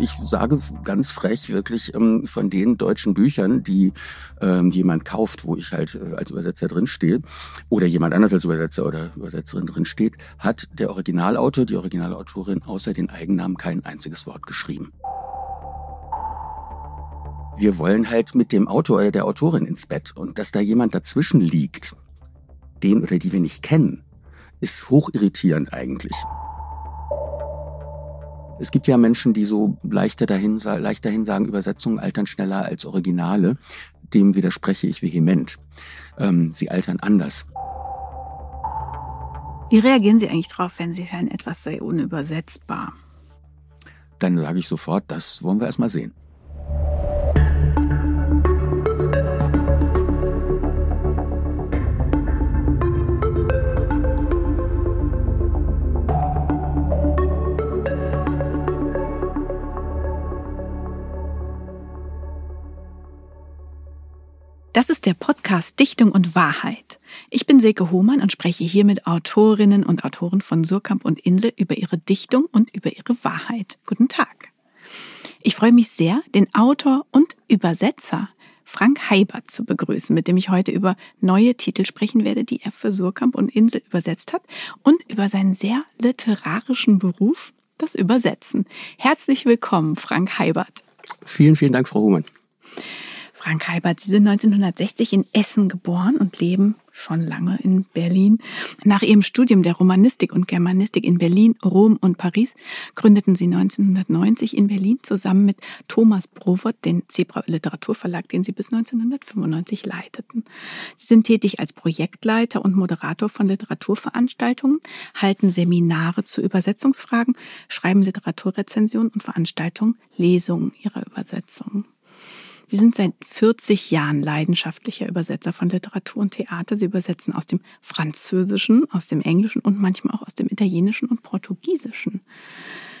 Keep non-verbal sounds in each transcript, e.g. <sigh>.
ich sage ganz frech wirklich ähm, von den deutschen Büchern, die ähm, jemand kauft, wo ich halt äh, als Übersetzer drinstehe, oder jemand anders als Übersetzer oder Übersetzerin drinsteht, hat der Originalautor, die Originalautorin außer den Eigennamen kein einziges Wort geschrieben. Wir wollen halt mit dem Autor oder der Autorin ins Bett und dass da jemand dazwischen liegt, den oder die wir nicht kennen, ist hoch irritierend eigentlich. Es gibt ja Menschen, die so leichter dahin, leicht dahin sagen, Übersetzungen altern schneller als Originale. Dem widerspreche ich vehement. Ähm, sie altern anders. Wie reagieren Sie eigentlich drauf, wenn Sie hören, etwas sei unübersetzbar? Dann sage ich sofort, das wollen wir erst mal sehen. Das ist der Podcast Dichtung und Wahrheit. Ich bin Silke Hohmann und spreche hier mit Autorinnen und Autoren von Surkamp und Insel über ihre Dichtung und über ihre Wahrheit. Guten Tag. Ich freue mich sehr, den Autor und Übersetzer Frank Heibert zu begrüßen, mit dem ich heute über neue Titel sprechen werde, die er für Surkamp und Insel übersetzt hat und über seinen sehr literarischen Beruf, das Übersetzen. Herzlich willkommen, Frank Heibert. Vielen, vielen Dank, Frau Hohmann. Frank Heibert, Sie sind 1960 in Essen geboren und leben schon lange in Berlin. Nach Ihrem Studium der Romanistik und Germanistik in Berlin, Rom und Paris gründeten Sie 1990 in Berlin zusammen mit Thomas Brovert den Zebra Literaturverlag, den Sie bis 1995 leiteten. Sie sind tätig als Projektleiter und Moderator von Literaturveranstaltungen, halten Seminare zu Übersetzungsfragen, schreiben Literaturrezensionen und Veranstaltungen, Lesungen ihrer Übersetzungen. Sie sind seit 40 Jahren leidenschaftlicher Übersetzer von Literatur und Theater. Sie übersetzen aus dem Französischen, aus dem Englischen und manchmal auch aus dem Italienischen und Portugiesischen.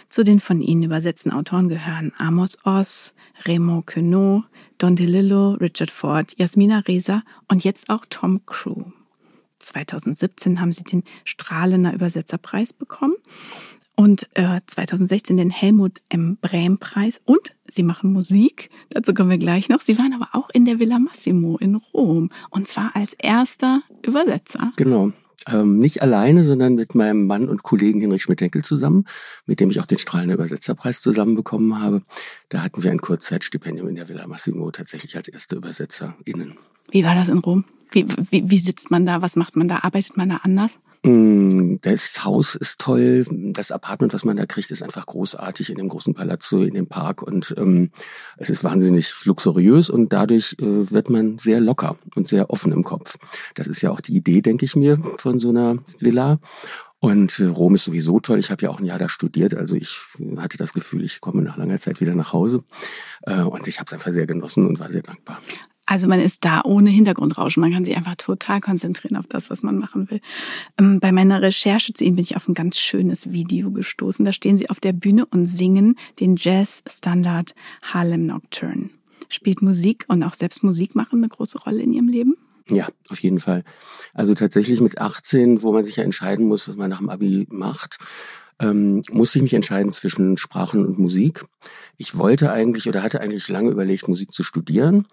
Zu den von ihnen übersetzten Autoren gehören Amos Oz, Raymond Queneau, Don DeLillo, Richard Ford, Jasmina Reza und jetzt auch Tom Crew. 2017 haben sie den Strahlener Übersetzerpreis bekommen und äh, 2016 den Helmut M. Brehm Preis und sie machen Musik. Dazu kommen wir gleich noch. Sie waren aber auch in der Villa Massimo in Rom und zwar als erster Übersetzer. Genau. Ähm, nicht alleine, sondern mit meinem Mann und Kollegen Henrich Schmidt-Henkel zusammen, mit dem ich auch den Strahlender Übersetzerpreis zusammenbekommen habe. Da hatten wir ein Kurzzeitstipendium in der Villa Massimo tatsächlich als erste ÜbersetzerInnen. Wie war das in Rom? Wie, wie, wie sitzt man da? Was macht man da? Arbeitet man da anders? Mm, das Haus ist toll, das Apartment, was man da kriegt, ist einfach großartig in dem großen Palazzo, in dem Park und ähm, es ist wahnsinnig luxuriös und dadurch äh, wird man sehr locker und sehr offen im Kopf. Das ist ja auch die Idee, denke ich mir, von so einer Villa. Und äh, Rom ist sowieso toll. Ich habe ja auch ein Jahr da studiert, also ich hatte das Gefühl, ich komme nach langer Zeit wieder nach Hause. Äh, und ich habe es einfach sehr genossen und war sehr dankbar. Also man ist da ohne Hintergrundrauschen. Man kann sich einfach total konzentrieren auf das, was man machen will. Ähm, bei meiner Recherche zu ihm bin ich auf ein ganz schönes Video gestoßen. Da stehen sie auf der Bühne und singen den Jazz-Standard Harlem Nocturne. Spielt Musik und auch selbst Musik machen eine große Rolle in ihrem Leben? Ja, auf jeden Fall. Also tatsächlich mit 18, wo man sich ja entscheiden muss, was man nach dem Abi macht, ähm, musste ich mich entscheiden zwischen Sprachen und Musik. Ich wollte eigentlich oder hatte eigentlich lange überlegt, Musik zu studieren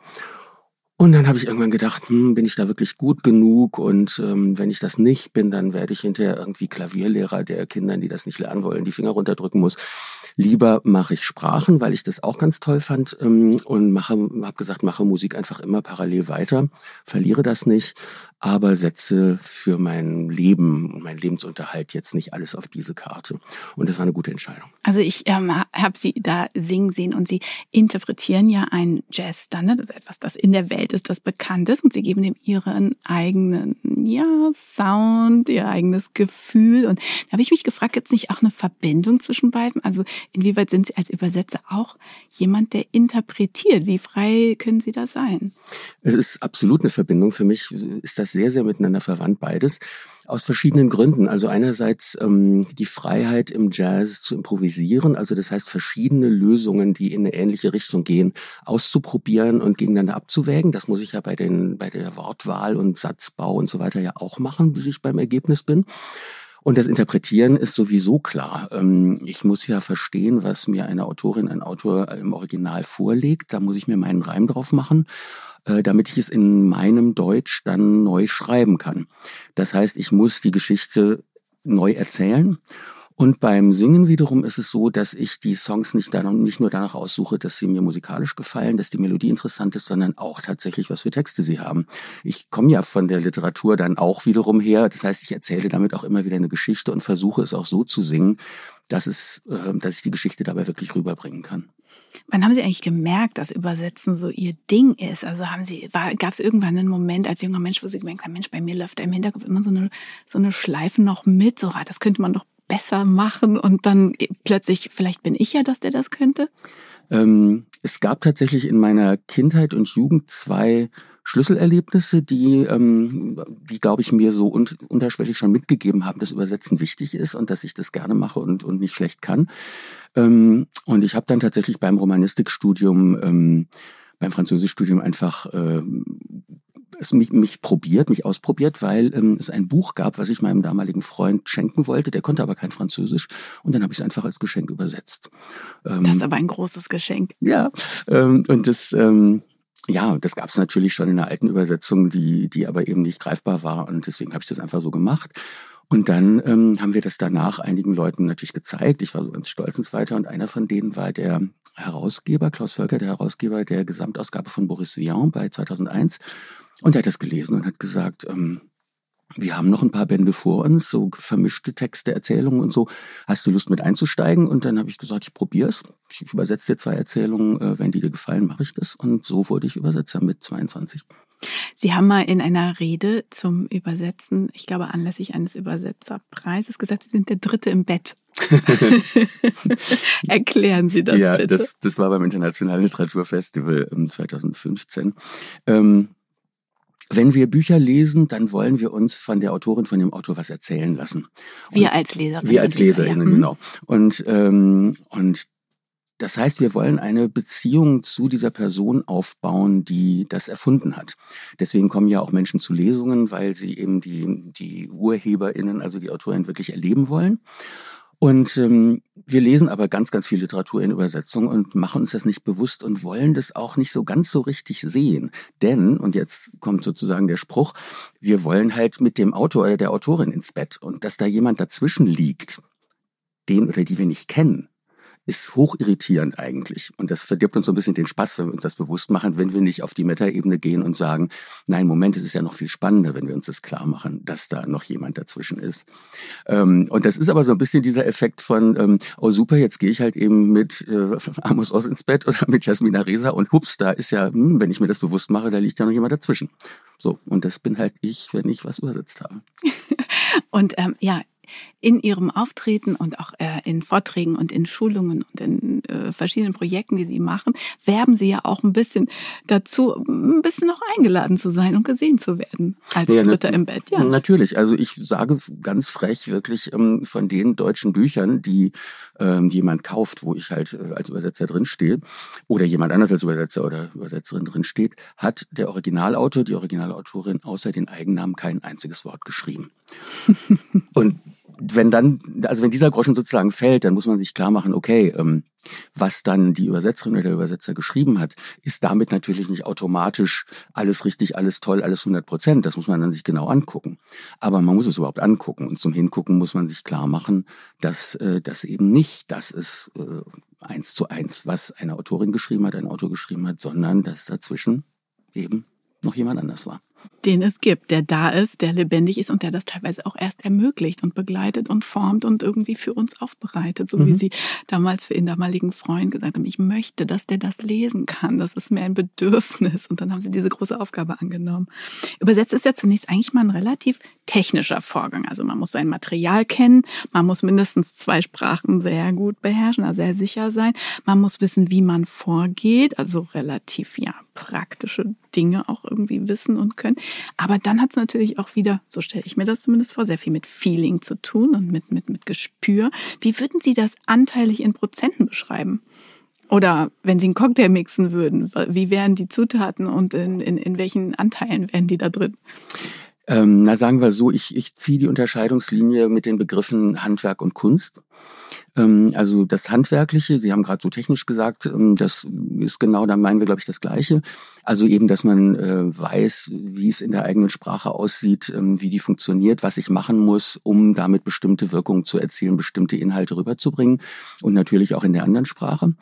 und dann habe ich irgendwann gedacht, hm, bin ich da wirklich gut genug? Und ähm, wenn ich das nicht bin, dann werde ich hinterher irgendwie Klavierlehrer, der Kindern, die das nicht lernen wollen, die Finger runterdrücken muss. Lieber mache ich Sprachen, weil ich das auch ganz toll fand ähm, und mache, habe gesagt, mache Musik einfach immer parallel weiter, verliere das nicht aber setze für mein Leben und meinen Lebensunterhalt jetzt nicht alles auf diese Karte. Und das war eine gute Entscheidung. Also ich ähm, habe Sie da singen sehen und Sie interpretieren ja einen Jazzstandard, also etwas, das in der Welt ist, das bekannt ist und Sie geben dem Ihren eigenen ja, Sound, Ihr eigenes Gefühl. Und da habe ich mich gefragt, gibt es nicht auch eine Verbindung zwischen beiden? Also inwieweit sind Sie als Übersetzer auch jemand, der interpretiert? Wie frei können Sie da sein? Es ist absolut eine Verbindung. Für mich ist das sehr, sehr miteinander verwandt, beides. Aus verschiedenen Gründen. Also einerseits ähm, die Freiheit im Jazz zu improvisieren, also das heißt verschiedene Lösungen, die in eine ähnliche Richtung gehen, auszuprobieren und gegeneinander abzuwägen. Das muss ich ja bei, den, bei der Wortwahl und Satzbau und so weiter ja auch machen, bis ich beim Ergebnis bin. Und das Interpretieren ist sowieso klar. Ähm, ich muss ja verstehen, was mir eine Autorin, ein Autor im Original vorlegt. Da muss ich mir meinen Reim drauf machen äh, damit ich es in meinem Deutsch dann neu schreiben kann. Das heißt, ich muss die Geschichte neu erzählen und beim Singen wiederum ist es so, dass ich die Songs nicht, dann, nicht nur danach aussuche, dass sie mir musikalisch gefallen, dass die Melodie interessant ist, sondern auch tatsächlich, was für Texte sie haben. Ich komme ja von der Literatur dann auch wiederum her. Das heißt, ich erzähle damit auch immer wieder eine Geschichte und versuche es auch so zu singen, dass, es, äh, dass ich die Geschichte dabei wirklich rüberbringen kann. Wann haben Sie eigentlich gemerkt, dass Übersetzen so Ihr Ding ist? Also haben Sie, gab es irgendwann einen Moment als junger Mensch, wo Sie gemerkt haben, Mensch, bei mir läuft da im Hinterkopf immer so eine, so eine Schleife noch mit, so, ah, das könnte man doch besser machen und dann plötzlich, vielleicht bin ich ja das, der das könnte? Ähm, es gab tatsächlich in meiner Kindheit und Jugend zwei Schlüsselerlebnisse, die, ähm, die glaube ich, mir so un unterschwellig schon mitgegeben haben, dass Übersetzen wichtig ist und dass ich das gerne mache und, und nicht schlecht kann. Ähm, und ich habe dann tatsächlich beim Romanistikstudium, ähm, beim Französischstudium einfach äh, es mich, mich probiert, mich ausprobiert, weil ähm, es ein Buch gab, was ich meinem damaligen Freund schenken wollte. Der konnte aber kein Französisch und dann habe ich es einfach als Geschenk übersetzt. Ähm, das ist aber ein großes Geschenk. Ja, ähm, und das ähm, ja, das gab es natürlich schon in der alten Übersetzung, die, die aber eben nicht greifbar war und deswegen habe ich das einfach so gemacht. Und dann ähm, haben wir das danach einigen Leuten natürlich gezeigt. Ich war so ganz stolz und weiter. Und einer von denen war der Herausgeber, Klaus Völker, der Herausgeber der Gesamtausgabe von Boris Vian bei 2001. Und er hat das gelesen und hat gesagt, ähm, wir haben noch ein paar Bände vor uns, so vermischte Texte, Erzählungen und so. Hast du Lust mit einzusteigen? Und dann habe ich gesagt, ich probiere es. Ich übersetze dir zwei Erzählungen. Äh, wenn die dir gefallen, mache ich das. Und so wurde ich Übersetzer mit 22. Sie haben mal in einer Rede zum Übersetzen, ich glaube anlässlich eines Übersetzerpreises gesagt, Sie sind der Dritte im Bett. <laughs> <laughs> Erklären Sie das ja, bitte. Ja, das, das war beim Internationalen Literaturfestival 2015. Ähm, wenn wir Bücher lesen, dann wollen wir uns von der Autorin, von dem Autor was erzählen lassen. Und wir als Leserinnen. Wir als Leserinnen, ja. Mhm. genau. Und, ähm, und das heißt, wir wollen eine Beziehung zu dieser Person aufbauen, die das erfunden hat. Deswegen kommen ja auch Menschen zu Lesungen, weil sie eben die, die UrheberInnen, also die Autorin wirklich erleben wollen. Und ähm, wir lesen aber ganz, ganz viel Literatur in Übersetzung und machen uns das nicht bewusst und wollen das auch nicht so ganz so richtig sehen. Denn, und jetzt kommt sozusagen der Spruch, wir wollen halt mit dem Autor oder der Autorin ins Bett und dass da jemand dazwischen liegt, den oder die wir nicht kennen, ist hoch irritierend eigentlich. Und das verdirbt uns so ein bisschen den Spaß, wenn wir uns das bewusst machen, wenn wir nicht auf die Metaebene gehen und sagen, nein, Moment, es ist ja noch viel spannender, wenn wir uns das klar machen, dass da noch jemand dazwischen ist. Ähm, und das ist aber so ein bisschen dieser Effekt von, ähm, oh super, jetzt gehe ich halt eben mit äh, <laughs> Amos Oz ins Bett oder mit Jasmina Reza und hups, da ist ja, hm, wenn ich mir das bewusst mache, da liegt ja noch jemand dazwischen. So, und das bin halt ich, wenn ich was übersetzt habe. <laughs> und ähm, ja, in ihrem Auftreten und auch äh, in Vorträgen und in Schulungen und in äh, verschiedenen Projekten, die sie machen, werben sie ja auch ein bisschen dazu, ein bisschen noch eingeladen zu sein und gesehen zu werden als ja, Dritter im Bett. Ja, natürlich. Also ich sage ganz frech wirklich ähm, von den deutschen Büchern, die ähm, jemand kauft, wo ich halt äh, als Übersetzer drin stehe oder jemand anders als Übersetzer oder Übersetzerin drin steht, hat der Originalautor, die Originalautorin außer den Eigennamen kein einziges Wort geschrieben. <laughs> und wenn dann, also wenn dieser Groschen sozusagen fällt, dann muss man sich klar machen, okay, ähm, was dann die Übersetzerin oder der Übersetzer geschrieben hat, ist damit natürlich nicht automatisch alles richtig, alles toll, alles 100 Prozent. Das muss man dann sich genau angucken. Aber man muss es überhaupt angucken. Und zum Hingucken muss man sich klar machen, dass äh, das eben nicht das ist äh, eins zu eins, was eine Autorin geschrieben hat, ein Autor geschrieben hat, sondern dass dazwischen eben noch jemand anders war den es gibt, der da ist, der lebendig ist und der das teilweise auch erst ermöglicht und begleitet und formt und irgendwie für uns aufbereitet, so mhm. wie Sie damals für Ihren damaligen Freund gesagt haben, ich möchte, dass der das lesen kann, das ist mir ein Bedürfnis und dann haben Sie diese große Aufgabe angenommen. Übersetzt ist ja zunächst eigentlich mal ein relativ technischer Vorgang, also man muss sein Material kennen, man muss mindestens zwei Sprachen sehr gut beherrschen, also sehr sicher sein, man muss wissen, wie man vorgeht, also relativ ja praktische Dinge auch irgendwie wissen und können. Aber dann hat es natürlich auch wieder, so stelle ich mir das zumindest vor, sehr viel mit Feeling zu tun und mit, mit, mit Gespür. Wie würden Sie das anteilig in Prozenten beschreiben? Oder wenn Sie einen Cocktail mixen würden, wie wären die Zutaten und in, in, in welchen Anteilen wären die da drin? Ähm, na, sagen wir so, ich, ich ziehe die Unterscheidungslinie mit den Begriffen Handwerk und Kunst. Ähm, also das Handwerkliche, Sie haben gerade so technisch gesagt, ähm, das ist genau, da meinen wir, glaube ich, das Gleiche. Also eben, dass man äh, weiß, wie es in der eigenen Sprache aussieht, ähm, wie die funktioniert, was ich machen muss, um damit bestimmte Wirkungen zu erzielen, bestimmte Inhalte rüberzubringen und natürlich auch in der anderen Sprache.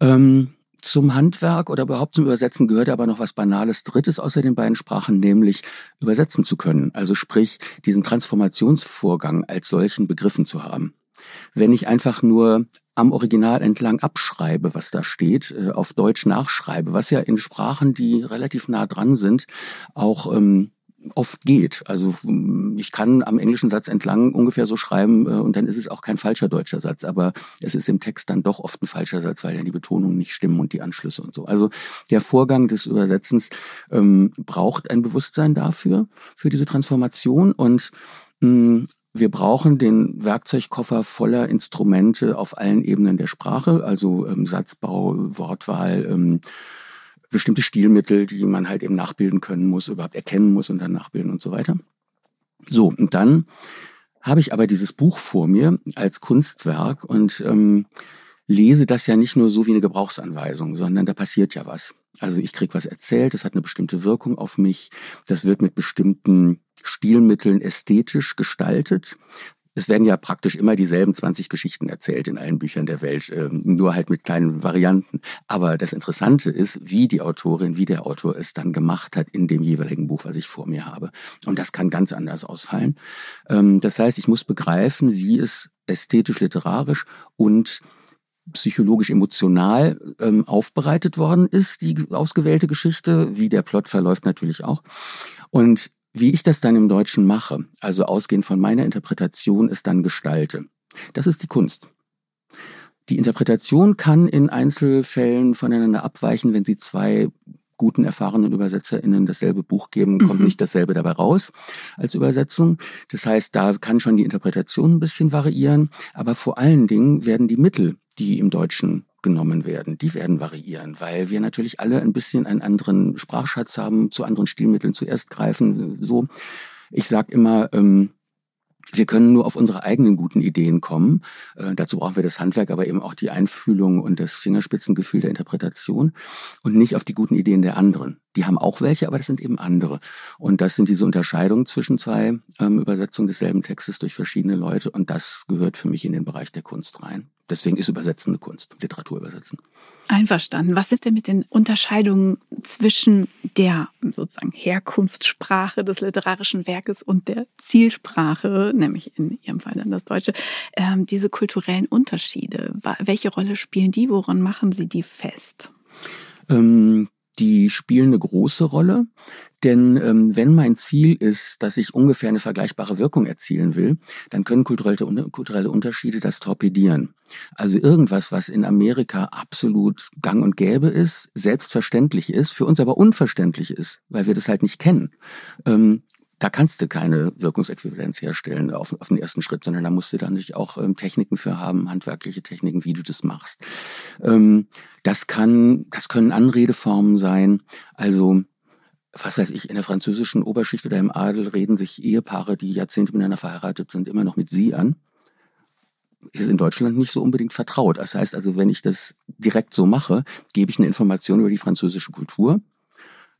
Ähm, zum Handwerk oder überhaupt zum Übersetzen gehört aber noch was Banales Drittes außer den beiden Sprachen, nämlich übersetzen zu können. Also sprich, diesen Transformationsvorgang als solchen begriffen zu haben. Wenn ich einfach nur am Original entlang abschreibe, was da steht, äh, auf Deutsch nachschreibe, was ja in Sprachen, die relativ nah dran sind, auch ähm, oft geht. Also mm, ich kann am englischen Satz entlang ungefähr so schreiben äh, und dann ist es auch kein falscher deutscher Satz, aber es ist im Text dann doch oft ein falscher Satz, weil ja die Betonungen nicht stimmen und die Anschlüsse und so. Also der Vorgang des Übersetzens ähm, braucht ein Bewusstsein dafür, für diese Transformation und mh, mm, wir brauchen den Werkzeugkoffer voller Instrumente auf allen Ebenen der Sprache, also ähm, Satzbau, Wortwahl, ähm, bestimmte Stilmittel, die man halt eben nachbilden können muss, überhaupt erkennen muss und dann nachbilden und so weiter. So, und dann habe ich aber dieses Buch vor mir als Kunstwerk und ähm, lese das ja nicht nur so wie eine Gebrauchsanweisung, sondern da passiert ja was. Also ich krieg was erzählt, das hat eine bestimmte Wirkung auf mich, das wird mit bestimmten Stilmitteln ästhetisch gestaltet. Es werden ja praktisch immer dieselben 20 Geschichten erzählt in allen Büchern der Welt, äh, nur halt mit kleinen Varianten. Aber das Interessante ist, wie die Autorin, wie der Autor es dann gemacht hat in dem jeweiligen Buch, was ich vor mir habe. Und das kann ganz anders ausfallen. Ähm, das heißt, ich muss begreifen, wie es ästhetisch, literarisch und psychologisch emotional ähm, aufbereitet worden ist, die ausgewählte Geschichte, wie der Plot verläuft natürlich auch. Und wie ich das dann im Deutschen mache, also ausgehend von meiner Interpretation, es dann gestalte. Das ist die Kunst. Die Interpretation kann in Einzelfällen voneinander abweichen, wenn Sie zwei guten, erfahrenen ÜbersetzerInnen dasselbe Buch geben, kommt mhm. nicht dasselbe dabei raus als Übersetzung. Das heißt, da kann schon die Interpretation ein bisschen variieren, aber vor allen Dingen werden die Mittel, die im Deutschen genommen werden, die werden variieren, weil wir natürlich alle ein bisschen einen anderen Sprachschatz haben, zu anderen Stilmitteln zuerst greifen. So, ich sag immer, ähm, wir können nur auf unsere eigenen guten Ideen kommen. Äh, dazu brauchen wir das Handwerk, aber eben auch die Einfühlung und das Fingerspitzengefühl der Interpretation und nicht auf die guten Ideen der anderen. Die haben auch welche, aber das sind eben andere. Und das sind diese Unterscheidungen zwischen zwei ähm, Übersetzungen desselben Textes durch verschiedene Leute und das gehört für mich in den Bereich der Kunst rein. Deswegen ist Übersetzen eine Kunst, Literatur übersetzen. Einverstanden. Was ist denn mit den Unterscheidungen zwischen der sozusagen Herkunftssprache des literarischen Werkes und der Zielsprache, nämlich in Ihrem Fall dann das Deutsche, ähm, diese kulturellen Unterschiede? Welche Rolle spielen die? Woran machen Sie die fest? Ähm, die spielen eine große Rolle. Denn ähm, wenn mein Ziel ist, dass ich ungefähr eine vergleichbare Wirkung erzielen will, dann können kulturelle, kulturelle Unterschiede das torpedieren. Also irgendwas, was in Amerika absolut gang und gäbe ist, selbstverständlich ist, für uns aber unverständlich ist, weil wir das halt nicht kennen, ähm, da kannst du keine Wirkungsäquivalenz herstellen auf, auf den ersten Schritt, sondern da musst du dann natürlich auch ähm, Techniken für haben, handwerkliche Techniken, wie du das machst. Ähm, das kann, das können Anredeformen sein. Also was weiß ich, in der französischen Oberschicht oder im Adel reden sich Ehepaare, die Jahrzehnte miteinander verheiratet sind, immer noch mit sie an. Ist in Deutschland nicht so unbedingt vertraut. Das heißt also, wenn ich das direkt so mache, gebe ich eine Information über die französische Kultur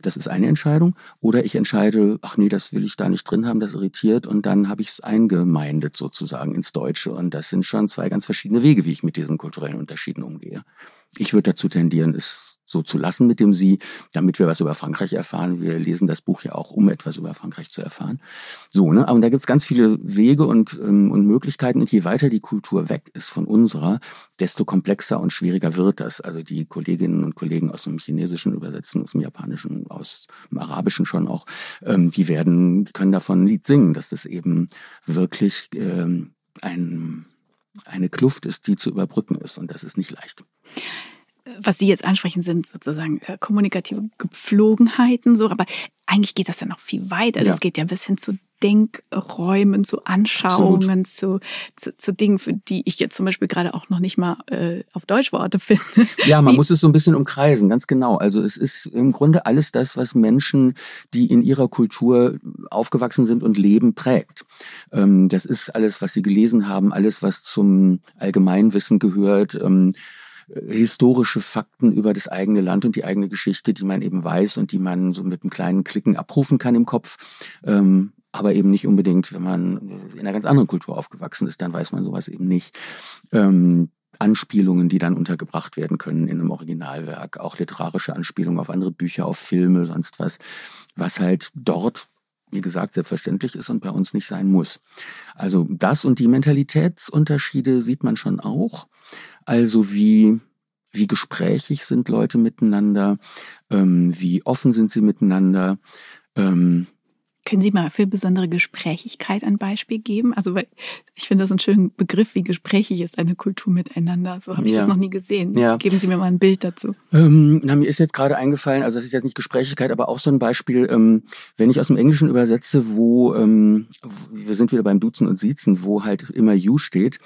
das ist eine Entscheidung. Oder ich entscheide, ach nee, das will ich da nicht drin haben, das irritiert und dann habe ich es eingemeindet sozusagen ins Deutsche. Und das sind schon zwei ganz verschiedene Wege, wie ich mit diesen kulturellen Unterschieden umgehe. Ich würde dazu tendieren, es so zu lassen mit dem Sie, damit wir was über Frankreich erfahren. Wir lesen das Buch ja auch, um etwas über Frankreich zu erfahren. So, ne? Aber da gibt's ganz viele Wege und, ähm, und Möglichkeiten. Und je weiter die Kultur weg ist von unserer, desto komplexer und schwieriger wird das. Also die Kolleginnen und Kollegen aus dem Chinesischen übersetzen, aus dem Japanischen, aus dem Arabischen schon auch, ähm, die werden, die können davon ein Lied singen, dass das eben wirklich ähm, ein, eine Kluft ist, die zu überbrücken ist. Und das ist nicht leicht was Sie jetzt ansprechen, sind sozusagen kommunikative Gepflogenheiten, so, aber eigentlich geht das ja noch viel weiter. Ja. Das geht ja bis hin zu Denkräumen, zu Anschauungen, zu, zu, zu, Dingen, für die ich jetzt zum Beispiel gerade auch noch nicht mal äh, auf Deutsch Worte <laughs> finde. Ja, man Wie? muss es so ein bisschen umkreisen, ganz genau. Also es ist im Grunde alles das, was Menschen, die in ihrer Kultur aufgewachsen sind und leben, prägt. Ähm, das ist alles, was sie gelesen haben, alles, was zum Allgemeinwissen gehört. Ähm, historische Fakten über das eigene Land und die eigene Geschichte, die man eben weiß und die man so mit einem kleinen Klicken abrufen kann im Kopf. Ähm, aber eben nicht unbedingt, wenn man in einer ganz anderen Kultur aufgewachsen ist, dann weiß man sowas eben nicht. Ähm, Anspielungen, die dann untergebracht werden können in einem Originalwerk, auch literarische Anspielungen auf andere Bücher, auf Filme, sonst was, was halt dort wie gesagt, selbstverständlich ist und bei uns nicht sein muss. Also das und die Mentalitätsunterschiede sieht man schon auch. Also wie, wie gesprächig sind Leute miteinander, ähm, wie offen sind sie miteinander, ähm, können Sie mal für besondere Gesprächigkeit ein Beispiel geben? Also, weil ich finde das einen schönen Begriff, wie gesprächig ist eine Kultur miteinander. So habe ich ja. das noch nie gesehen. Ja. Geben Sie mir mal ein Bild dazu. Ähm, na, mir ist jetzt gerade eingefallen, also das ist jetzt nicht Gesprächigkeit, aber auch so ein Beispiel, ähm, wenn ich aus dem Englischen übersetze, wo, ähm, wir sind wieder beim Duzen und Siezen, wo halt immer you steht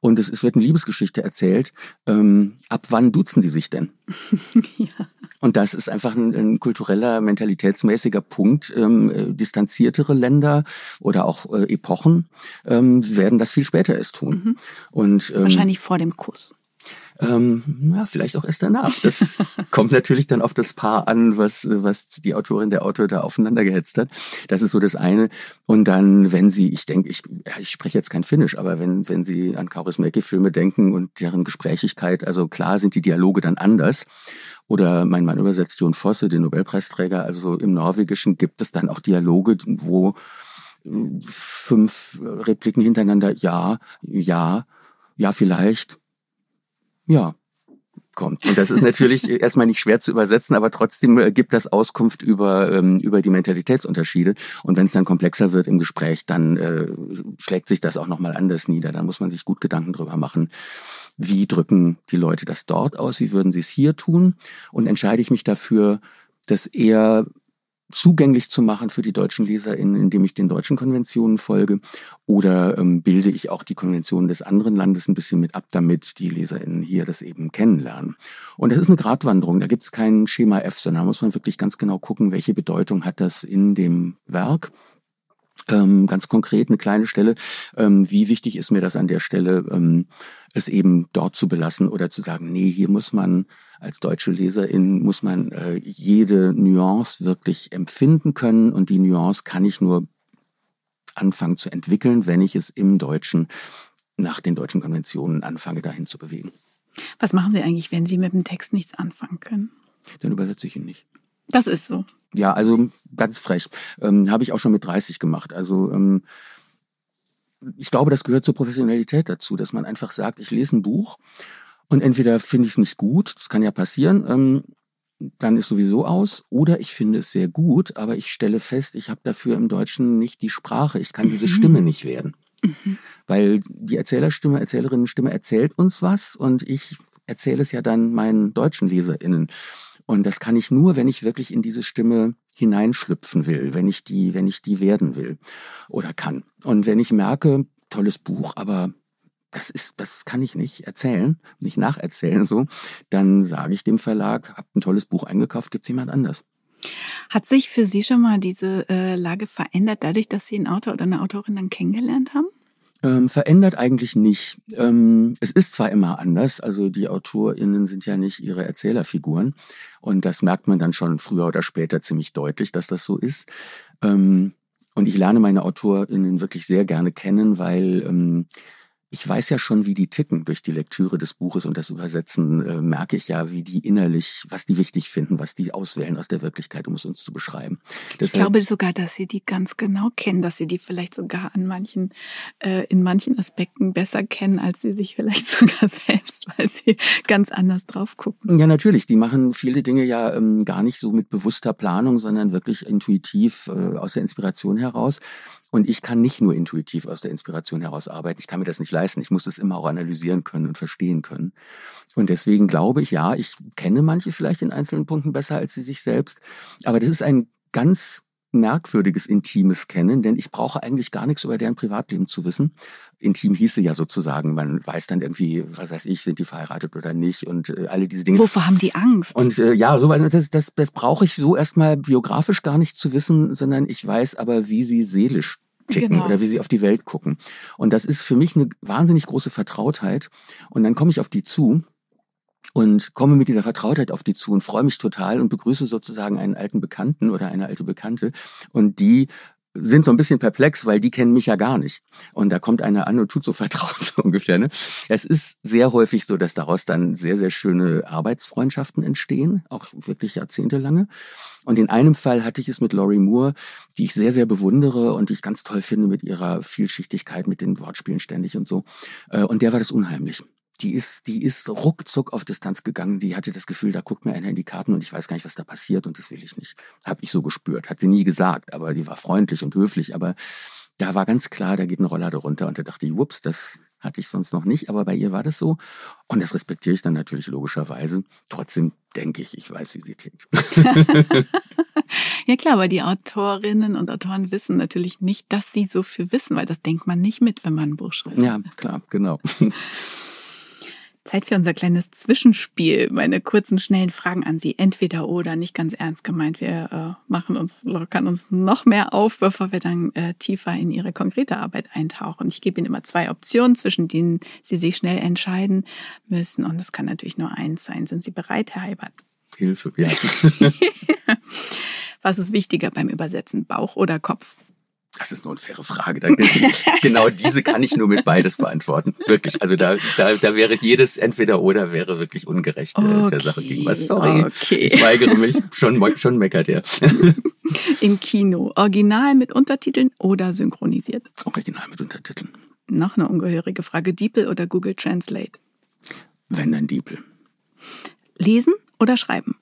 und es, es wird eine Liebesgeschichte erzählt. Ähm, ab wann duzen die sich denn? <laughs> ja. Und das ist einfach ein, ein kultureller, mentalitätsmäßiger Punkt. Ähm, äh, distanziertere Länder oder auch äh, Epochen ähm, werden das viel später erst tun. Mhm. Und, ähm, Wahrscheinlich vor dem Kuss. Ähm, ja, vielleicht auch erst danach. Das <laughs> kommt natürlich dann auf das Paar an, was, was die Autorin, der Autor da aufeinander gehetzt hat. Das ist so das eine. Und dann, wenn Sie, ich denke, ich, ja, ich spreche jetzt kein Finnisch, aber wenn, wenn Sie an Kaurismäki-Filme denken und deren Gesprächigkeit, also klar sind die Dialoge dann anders. Oder mein Mann übersetzt Jon Fosse, den Nobelpreisträger. Also im Norwegischen gibt es dann auch Dialoge, wo äh, fünf Repliken hintereinander, ja, ja, ja, vielleicht, ja, kommt. Und das ist natürlich <laughs> erstmal nicht schwer zu übersetzen, aber trotzdem äh, gibt das Auskunft über, ähm, über die Mentalitätsunterschiede. Und wenn es dann komplexer wird im Gespräch, dann äh, schlägt sich das auch nochmal anders nieder. Dann muss man sich gut Gedanken drüber machen, wie drücken die Leute das dort aus, wie würden sie es hier tun. Und entscheide ich mich dafür, das eher zugänglich zu machen für die deutschen LeserInnen, indem ich den deutschen Konventionen folge? Oder ähm, bilde ich auch die Konventionen des anderen Landes ein bisschen mit ab, damit die LeserInnen hier das eben kennenlernen? Und das ist eine Gratwanderung, da gibt es kein Schema F, sondern da muss man wirklich ganz genau gucken, welche Bedeutung hat das in dem Werk. Ähm, ganz konkret eine kleine Stelle. Ähm, wie wichtig ist mir das an der Stelle, ähm, es eben dort zu belassen oder zu sagen, nee, hier muss man als deutsche Leserin muss man äh, jede Nuance wirklich empfinden können und die Nuance kann ich nur anfangen zu entwickeln, wenn ich es im Deutschen nach den deutschen Konventionen anfange, dahin zu bewegen. Was machen Sie eigentlich, wenn Sie mit dem Text nichts anfangen können? Dann übersetze ich ihn nicht. Das ist so. Ja, also ganz frech. Ähm, Habe ich auch schon mit 30 gemacht. Also ähm, ich glaube, das gehört zur Professionalität dazu, dass man einfach sagt, ich lese ein Buch und entweder finde ich es nicht gut, das kann ja passieren, ähm, dann ist sowieso aus, oder ich finde es sehr gut, aber ich stelle fest, ich habe dafür im Deutschen nicht die Sprache, ich kann diese mhm. Stimme nicht werden. Mhm. Weil die Erzählerstimme, Erzählerinnenstimme erzählt uns was und ich erzähle es ja dann meinen deutschen LeserInnen. Und das kann ich nur, wenn ich wirklich in diese Stimme hineinschlüpfen will, wenn ich die, wenn ich die werden will oder kann. Und wenn ich merke, tolles Buch, aber das ist, das kann ich nicht erzählen, nicht nacherzählen so, dann sage ich dem Verlag, habt ein tolles Buch eingekauft, gibt's jemand anders. Hat sich für Sie schon mal diese äh, Lage verändert, dadurch, dass Sie einen Autor oder eine Autorin dann kennengelernt haben? Ähm, verändert eigentlich nicht. Ähm, es ist zwar immer anders, also die AutorInnen sind ja nicht ihre Erzählerfiguren und das merkt man dann schon früher oder später ziemlich deutlich, dass das so ist. Ähm, und ich lerne meine AutorInnen wirklich sehr gerne kennen, weil ähm, ich weiß ja schon, wie die ticken durch die Lektüre des Buches und das Übersetzen äh, merke ich ja, wie die innerlich, was die wichtig finden, was die auswählen aus der Wirklichkeit, um es uns zu beschreiben. Das ich heißt, glaube sogar, dass sie die ganz genau kennen, dass sie die vielleicht sogar an manchen, äh, in manchen Aspekten besser kennen, als sie sich vielleicht <laughs> sogar selbst, weil sie ganz anders drauf gucken. Ja, natürlich. Die machen viele Dinge ja ähm, gar nicht so mit bewusster Planung, sondern wirklich intuitiv äh, aus der Inspiration heraus. Und ich kann nicht nur intuitiv aus der Inspiration heraus arbeiten. Ich kann mir das nicht leisten. Ich muss das immer auch analysieren können und verstehen können. Und deswegen glaube ich, ja, ich kenne manche vielleicht in einzelnen Punkten besser als sie sich selbst. Aber das ist ein ganz merkwürdiges Intimes kennen, denn ich brauche eigentlich gar nichts über deren Privatleben zu wissen. Intim hieße ja sozusagen, man weiß dann irgendwie, was weiß ich, sind die verheiratet oder nicht und äh, alle diese Dinge. Wovor haben die Angst? Und äh, ja, so das, das, das brauche ich so erstmal biografisch gar nicht zu wissen, sondern ich weiß aber, wie sie seelisch ticken genau. oder wie sie auf die Welt gucken. Und das ist für mich eine wahnsinnig große Vertrautheit. Und dann komme ich auf die zu und komme mit dieser Vertrautheit auf die zu und freue mich total und begrüße sozusagen einen alten Bekannten oder eine alte Bekannte und die sind so ein bisschen perplex, weil die kennen mich ja gar nicht. Und da kommt einer an und tut so <laughs> vertraut ungefähr. Ne? Es ist sehr häufig so, dass daraus dann sehr, sehr schöne Arbeitsfreundschaften entstehen, auch wirklich jahrzehntelange. Und in einem Fall hatte ich es mit Laurie Moore, die ich sehr, sehr bewundere und die ich ganz toll finde mit ihrer Vielschichtigkeit, mit den Wortspielen ständig und so. Äh, und der war das unheimlich die ist, die ist ruckzuck auf Distanz gegangen. Die hatte das Gefühl, da guckt mir einer in die Karten und ich weiß gar nicht, was da passiert und das will ich nicht. Habe ich so gespürt. Hat sie nie gesagt, aber die war freundlich und höflich. Aber da war ganz klar, da geht ein Roller darunter und da dachte ich, wups, das hatte ich sonst noch nicht, aber bei ihr war das so. Und das respektiere ich dann natürlich logischerweise. Trotzdem denke ich, ich weiß, wie sie tickt. <laughs> ja klar, aber die Autorinnen und Autoren wissen natürlich nicht, dass sie so viel wissen, weil das denkt man nicht mit, wenn man ein Buch schreibt. Ja, klar, genau. <laughs> Zeit für unser kleines Zwischenspiel. Meine kurzen, schnellen Fragen an Sie. Entweder oder, nicht ganz ernst gemeint. Wir äh, machen uns, lockern uns noch mehr auf, bevor wir dann äh, tiefer in Ihre konkrete Arbeit eintauchen. Ich gebe Ihnen immer zwei Optionen, zwischen denen Sie sich schnell entscheiden müssen. Und es kann natürlich nur eins sein. Sind Sie bereit, Herr Heibert? Hilfe, ja. <laughs> <laughs> Was ist wichtiger beim Übersetzen, Bauch oder Kopf? Das ist nur eine faire Frage. <laughs> genau diese kann ich nur mit beides beantworten. Wirklich. Also da, da, da wäre jedes entweder oder wäre wirklich ungerecht okay, äh, der Sache gegenüber. Sorry. Okay. Ich weigere mich. Schon, schon meckert er. <laughs> Im Kino. Original mit Untertiteln oder synchronisiert? Original mit Untertiteln. Noch eine ungehörige Frage. DeepL oder Google Translate? Wenn dann DeepL. Lesen oder schreiben?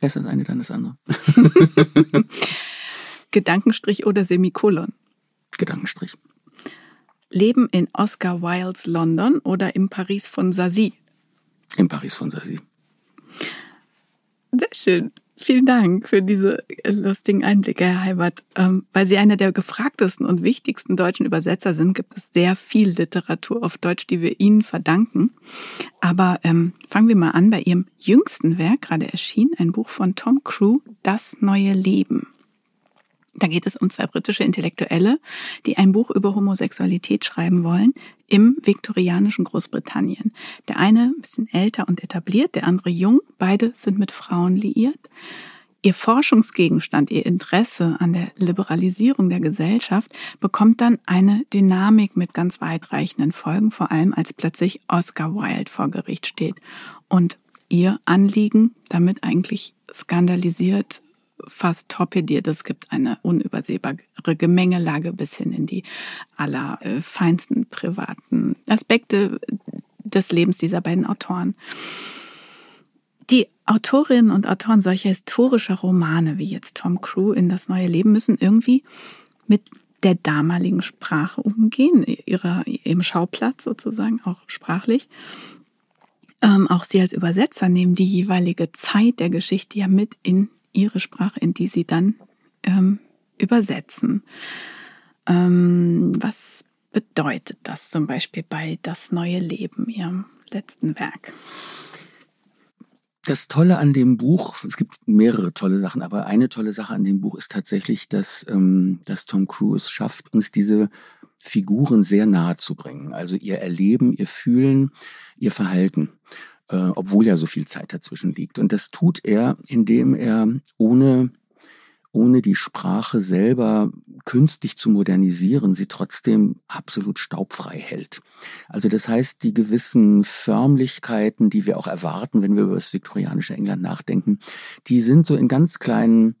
Es ist eine, dann das andere. <laughs> Gedankenstrich oder Semikolon? Gedankenstrich. Leben in Oscar Wildes London oder im Paris von Sassy? Im Paris von Sassy. Sehr schön. Vielen Dank für diese lustigen Einblicke, Herr Heibert. Ähm, weil Sie einer der gefragtesten und wichtigsten deutschen Übersetzer sind, gibt es sehr viel Literatur auf Deutsch, die wir Ihnen verdanken. Aber ähm, fangen wir mal an bei Ihrem jüngsten Werk, gerade erschienen, ein Buch von Tom Crew, Das neue Leben. Da geht es um zwei britische Intellektuelle, die ein Buch über Homosexualität schreiben wollen im viktorianischen Großbritannien. Der eine ein bisschen älter und etabliert, der andere jung. Beide sind mit Frauen liiert. Ihr Forschungsgegenstand, ihr Interesse an der Liberalisierung der Gesellschaft bekommt dann eine Dynamik mit ganz weitreichenden Folgen, vor allem als plötzlich Oscar Wilde vor Gericht steht und ihr Anliegen damit eigentlich skandalisiert fast torpediert. Es gibt eine unübersehbare Gemengelage bis hin in die allerfeinsten privaten Aspekte des Lebens dieser beiden Autoren. Die Autorinnen und Autoren solcher historischer Romane wie jetzt Tom Crew in das neue Leben müssen irgendwie mit der damaligen Sprache umgehen, ihrer, ihrem Schauplatz sozusagen, auch sprachlich. Ähm, auch sie als Übersetzer nehmen die jeweilige Zeit der Geschichte ja mit in ihre Sprache, in die sie dann ähm, übersetzen. Ähm, was bedeutet das zum Beispiel bei Das neue Leben, Ihrem letzten Werk? Das Tolle an dem Buch, es gibt mehrere tolle Sachen, aber eine tolle Sache an dem Buch ist tatsächlich, dass, ähm, dass Tom Cruise schafft, uns diese Figuren sehr nahe zu bringen. Also ihr Erleben, ihr Fühlen, ihr Verhalten äh, obwohl ja so viel Zeit dazwischen liegt. Und das tut er, indem er ohne ohne die Sprache selber künstlich zu modernisieren, sie trotzdem absolut staubfrei hält. Also das heißt, die gewissen Förmlichkeiten, die wir auch erwarten, wenn wir über das viktorianische England nachdenken, die sind so in ganz kleinen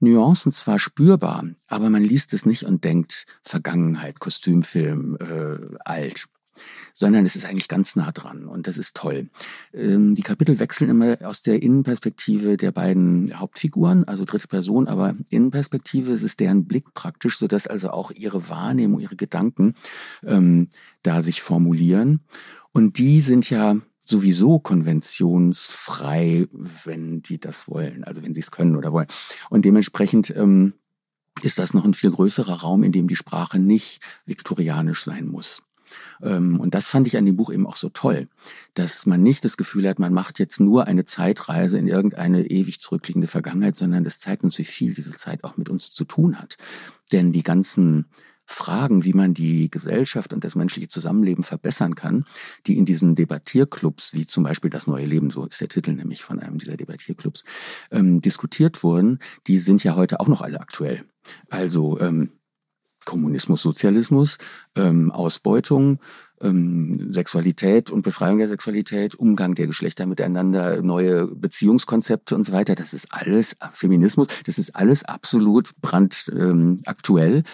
Nuancen zwar spürbar, aber man liest es nicht und denkt Vergangenheit, Kostümfilm, äh, alt sondern es ist eigentlich ganz nah dran und das ist toll. Ähm, die Kapitel wechseln immer aus der Innenperspektive der beiden Hauptfiguren, also dritte Person, aber Innenperspektive, es ist deren Blick praktisch, sodass also auch ihre Wahrnehmung, ihre Gedanken ähm, da sich formulieren. Und die sind ja sowieso konventionsfrei, wenn die das wollen, also wenn sie es können oder wollen. Und dementsprechend ähm, ist das noch ein viel größerer Raum, in dem die Sprache nicht viktorianisch sein muss. Ähm, und das fand ich an dem Buch eben auch so toll, dass man nicht das Gefühl hat, man macht jetzt nur eine Zeitreise in irgendeine ewig zurückliegende Vergangenheit, sondern das zeigt uns, wie viel diese Zeit auch mit uns zu tun hat. Denn die ganzen Fragen, wie man die Gesellschaft und das menschliche Zusammenleben verbessern kann, die in diesen Debattierclubs, wie zum Beispiel das neue Leben, so ist der Titel nämlich von einem dieser Debattierclubs, ähm, diskutiert wurden, die sind ja heute auch noch alle aktuell. Also ähm, Kommunismus, Sozialismus, ähm, Ausbeutung, ähm, Sexualität und Befreiung der Sexualität, Umgang der Geschlechter miteinander, neue Beziehungskonzepte und so weiter. Das ist alles Feminismus, das ist alles absolut brandaktuell.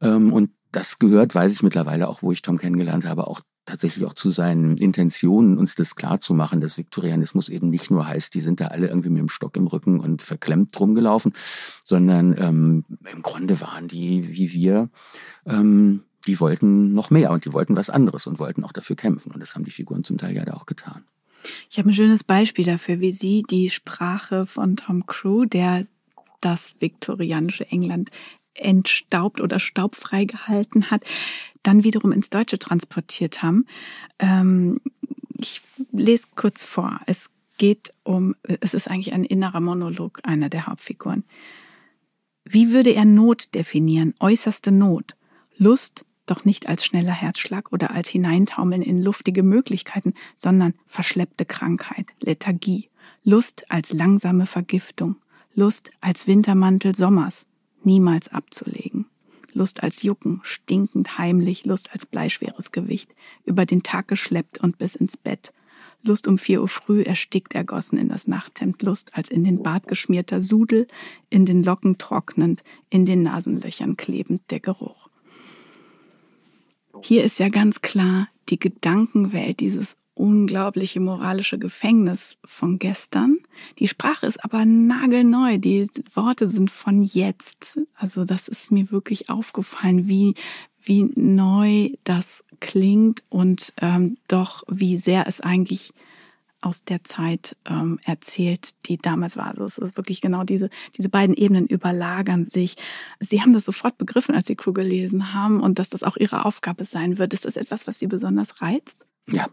Ähm, und das gehört, weiß ich mittlerweile auch, wo ich Tom kennengelernt habe, auch tatsächlich auch zu seinen Intentionen, uns das klar zu machen, dass Viktorianismus eben nicht nur heißt, die sind da alle irgendwie mit dem Stock im Rücken und verklemmt rumgelaufen, sondern ähm, im Grunde waren die, wie wir, ähm, die wollten noch mehr und die wollten was anderes und wollten auch dafür kämpfen. Und das haben die Figuren zum Teil ja da auch getan. Ich habe ein schönes Beispiel dafür, wie Sie die Sprache von Tom Crew, der das viktorianische England entstaubt oder staubfrei gehalten hat, dann wiederum ins Deutsche transportiert haben. Ähm, ich lese kurz vor. Es geht um, es ist eigentlich ein innerer Monolog einer der Hauptfiguren. Wie würde er Not definieren? Äußerste Not. Lust, doch nicht als schneller Herzschlag oder als Hineintaumeln in luftige Möglichkeiten, sondern verschleppte Krankheit, Lethargie. Lust als langsame Vergiftung. Lust als Wintermantel Sommers niemals abzulegen. Lust als Jucken, stinkend heimlich, Lust als bleischweres Gewicht, über den Tag geschleppt und bis ins Bett. Lust um vier Uhr früh erstickt ergossen in das Nachthemd, Lust als in den Bart geschmierter Sudel, in den Locken trocknend, in den Nasenlöchern klebend der Geruch. Hier ist ja ganz klar die Gedankenwelt dieses unglaubliche moralische Gefängnis von gestern. Die Sprache ist aber nagelneu. Die Worte sind von jetzt. Also das ist mir wirklich aufgefallen, wie, wie neu das klingt und ähm, doch wie sehr es eigentlich aus der Zeit ähm, erzählt, die damals war. Also es ist wirklich genau diese, diese beiden Ebenen überlagern sich. Sie haben das sofort begriffen, als Sie Crew gelesen haben und dass das auch Ihre Aufgabe sein wird. Ist das etwas, was Sie besonders reizt? Ja,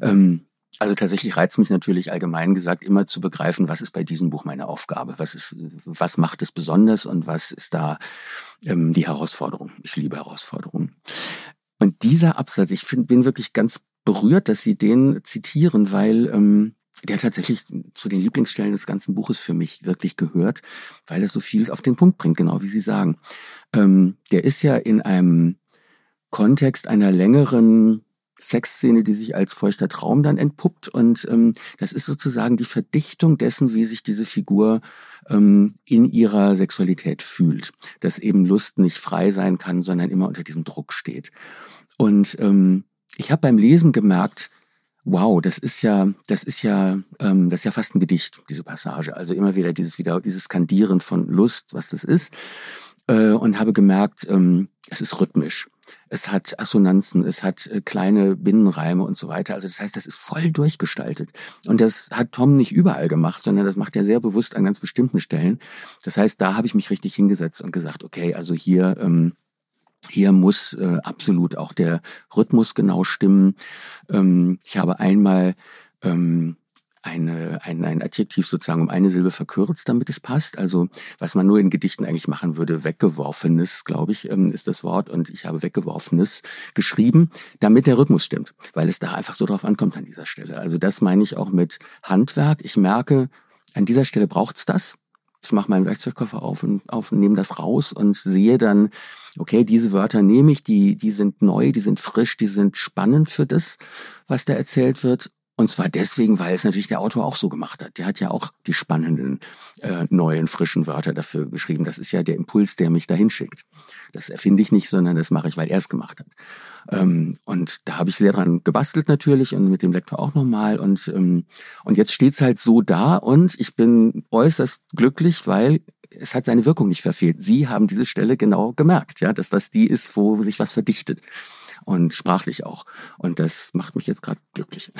ähm, also tatsächlich reizt mich natürlich allgemein gesagt immer zu begreifen, was ist bei diesem Buch meine Aufgabe, was ist, was macht es besonders und was ist da ähm, die Herausforderung. Ich liebe Herausforderungen. Und dieser Absatz, ich find, bin wirklich ganz berührt, dass Sie den zitieren, weil ähm, der tatsächlich zu den Lieblingsstellen des ganzen Buches für mich wirklich gehört, weil er so viel auf den Punkt bringt, genau wie Sie sagen. Ähm, der ist ja in einem Kontext einer längeren Sexszene, die sich als feuchter Traum dann entpuppt. Und ähm, das ist sozusagen die Verdichtung dessen, wie sich diese Figur ähm, in ihrer Sexualität fühlt. Dass eben Lust nicht frei sein kann, sondern immer unter diesem Druck steht. Und ähm, ich habe beim Lesen gemerkt, wow, das ist ja, das ist ja, ähm, das ist ja fast ein Gedicht, diese Passage. Also immer wieder dieses wieder dieses Skandieren von Lust, was das ist. Äh, und habe gemerkt, ähm, es ist rhythmisch es hat Assonanzen, es hat äh, kleine Binnenreime und so weiter. Also das heißt, das ist voll durchgestaltet. Und das hat Tom nicht überall gemacht, sondern das macht er sehr bewusst an ganz bestimmten Stellen. Das heißt, da habe ich mich richtig hingesetzt und gesagt, okay, also hier ähm, hier muss äh, absolut auch der Rhythmus genau stimmen. Ähm, ich habe einmal ähm, eine, ein, ein Adjektiv sozusagen um eine Silbe verkürzt, damit es passt. Also was man nur in Gedichten eigentlich machen würde, weggeworfenes, glaube ich, ähm, ist das Wort. Und ich habe weggeworfenes geschrieben, damit der Rhythmus stimmt, weil es da einfach so drauf ankommt an dieser Stelle. Also das meine ich auch mit Handwerk. Ich merke, an dieser Stelle braucht's das. Ich mache meinen Werkzeugkoffer auf und auf und nehme das raus und sehe dann, okay, diese Wörter nehme ich, die, die sind neu, die sind frisch, die sind spannend für das, was da erzählt wird. Und zwar deswegen, weil es natürlich der Autor auch so gemacht hat. Der hat ja auch die spannenden, äh, neuen, frischen Wörter dafür geschrieben. Das ist ja der Impuls, der mich dahin schickt. Das erfinde ich nicht, sondern das mache ich, weil er es gemacht hat. Ähm, und da habe ich sehr dran gebastelt natürlich und mit dem Lektor auch nochmal. Und, ähm, und jetzt steht's halt so da und ich bin äußerst glücklich, weil es hat seine Wirkung nicht verfehlt. Sie haben diese Stelle genau gemerkt, ja, dass das die ist, wo sich was verdichtet. Und sprachlich auch. Und das macht mich jetzt gerade glücklich.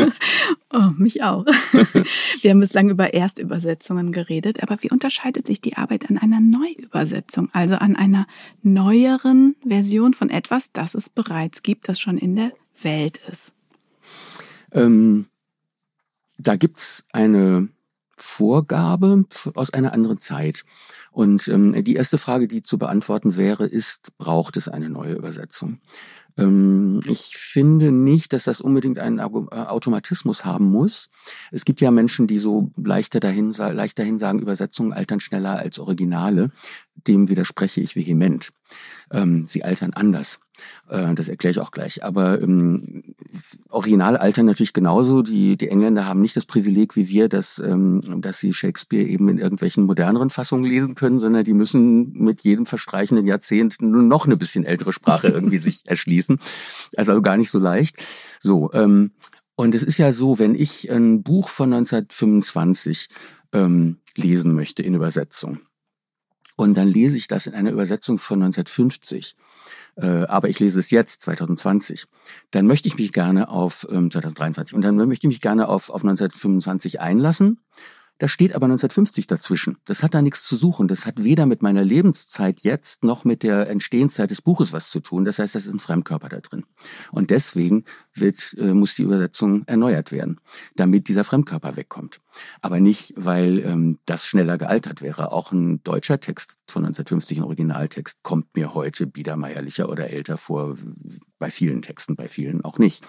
<laughs> oh, mich auch. <laughs> Wir haben bislang über Erstübersetzungen geredet, aber wie unterscheidet sich die Arbeit an einer Neuübersetzung, also an einer neueren Version von etwas, das es bereits gibt, das schon in der Welt ist? Ähm, da gibt's eine Vorgabe aus einer anderen Zeit. Und ähm, die erste Frage, die zu beantworten wäre, ist, braucht es eine neue Übersetzung? Ähm, ich finde nicht, dass das unbedingt einen äh, Automatismus haben muss. Es gibt ja Menschen, die so leichter dahin, leicht dahin sagen, Übersetzungen altern schneller als Originale. Dem widerspreche ich vehement. Ähm, sie altern anders. Äh, das erkläre ich auch gleich. Aber ähm, Original altern natürlich genauso. Die, die Engländer haben nicht das Privileg wie wir, dass, ähm, dass sie Shakespeare eben in irgendwelchen moderneren Fassungen lesen können, sondern die müssen mit jedem verstreichenden Jahrzehnt nur noch eine bisschen ältere Sprache irgendwie <laughs> sich erschließen. Also gar nicht so leicht. So, ähm, und es ist ja so, wenn ich ein Buch von 1925 ähm, lesen möchte in Übersetzung, und dann lese ich das in einer Übersetzung von 1950, äh, aber ich lese es jetzt, 2020, dann möchte ich mich gerne auf ähm, 2023 und dann möchte ich mich gerne auf, auf 1925 einlassen da steht aber 1950 dazwischen. Das hat da nichts zu suchen. Das hat weder mit meiner Lebenszeit jetzt noch mit der Entstehenszeit des Buches was zu tun. Das heißt, das ist ein Fremdkörper da drin. Und deswegen wird, äh, muss die Übersetzung erneuert werden, damit dieser Fremdkörper wegkommt. Aber nicht, weil ähm, das schneller gealtert wäre. Auch ein deutscher Text von 1950, ein Originaltext, kommt mir heute biedermeierlicher oder älter vor. Bei vielen Texten, bei vielen auch nicht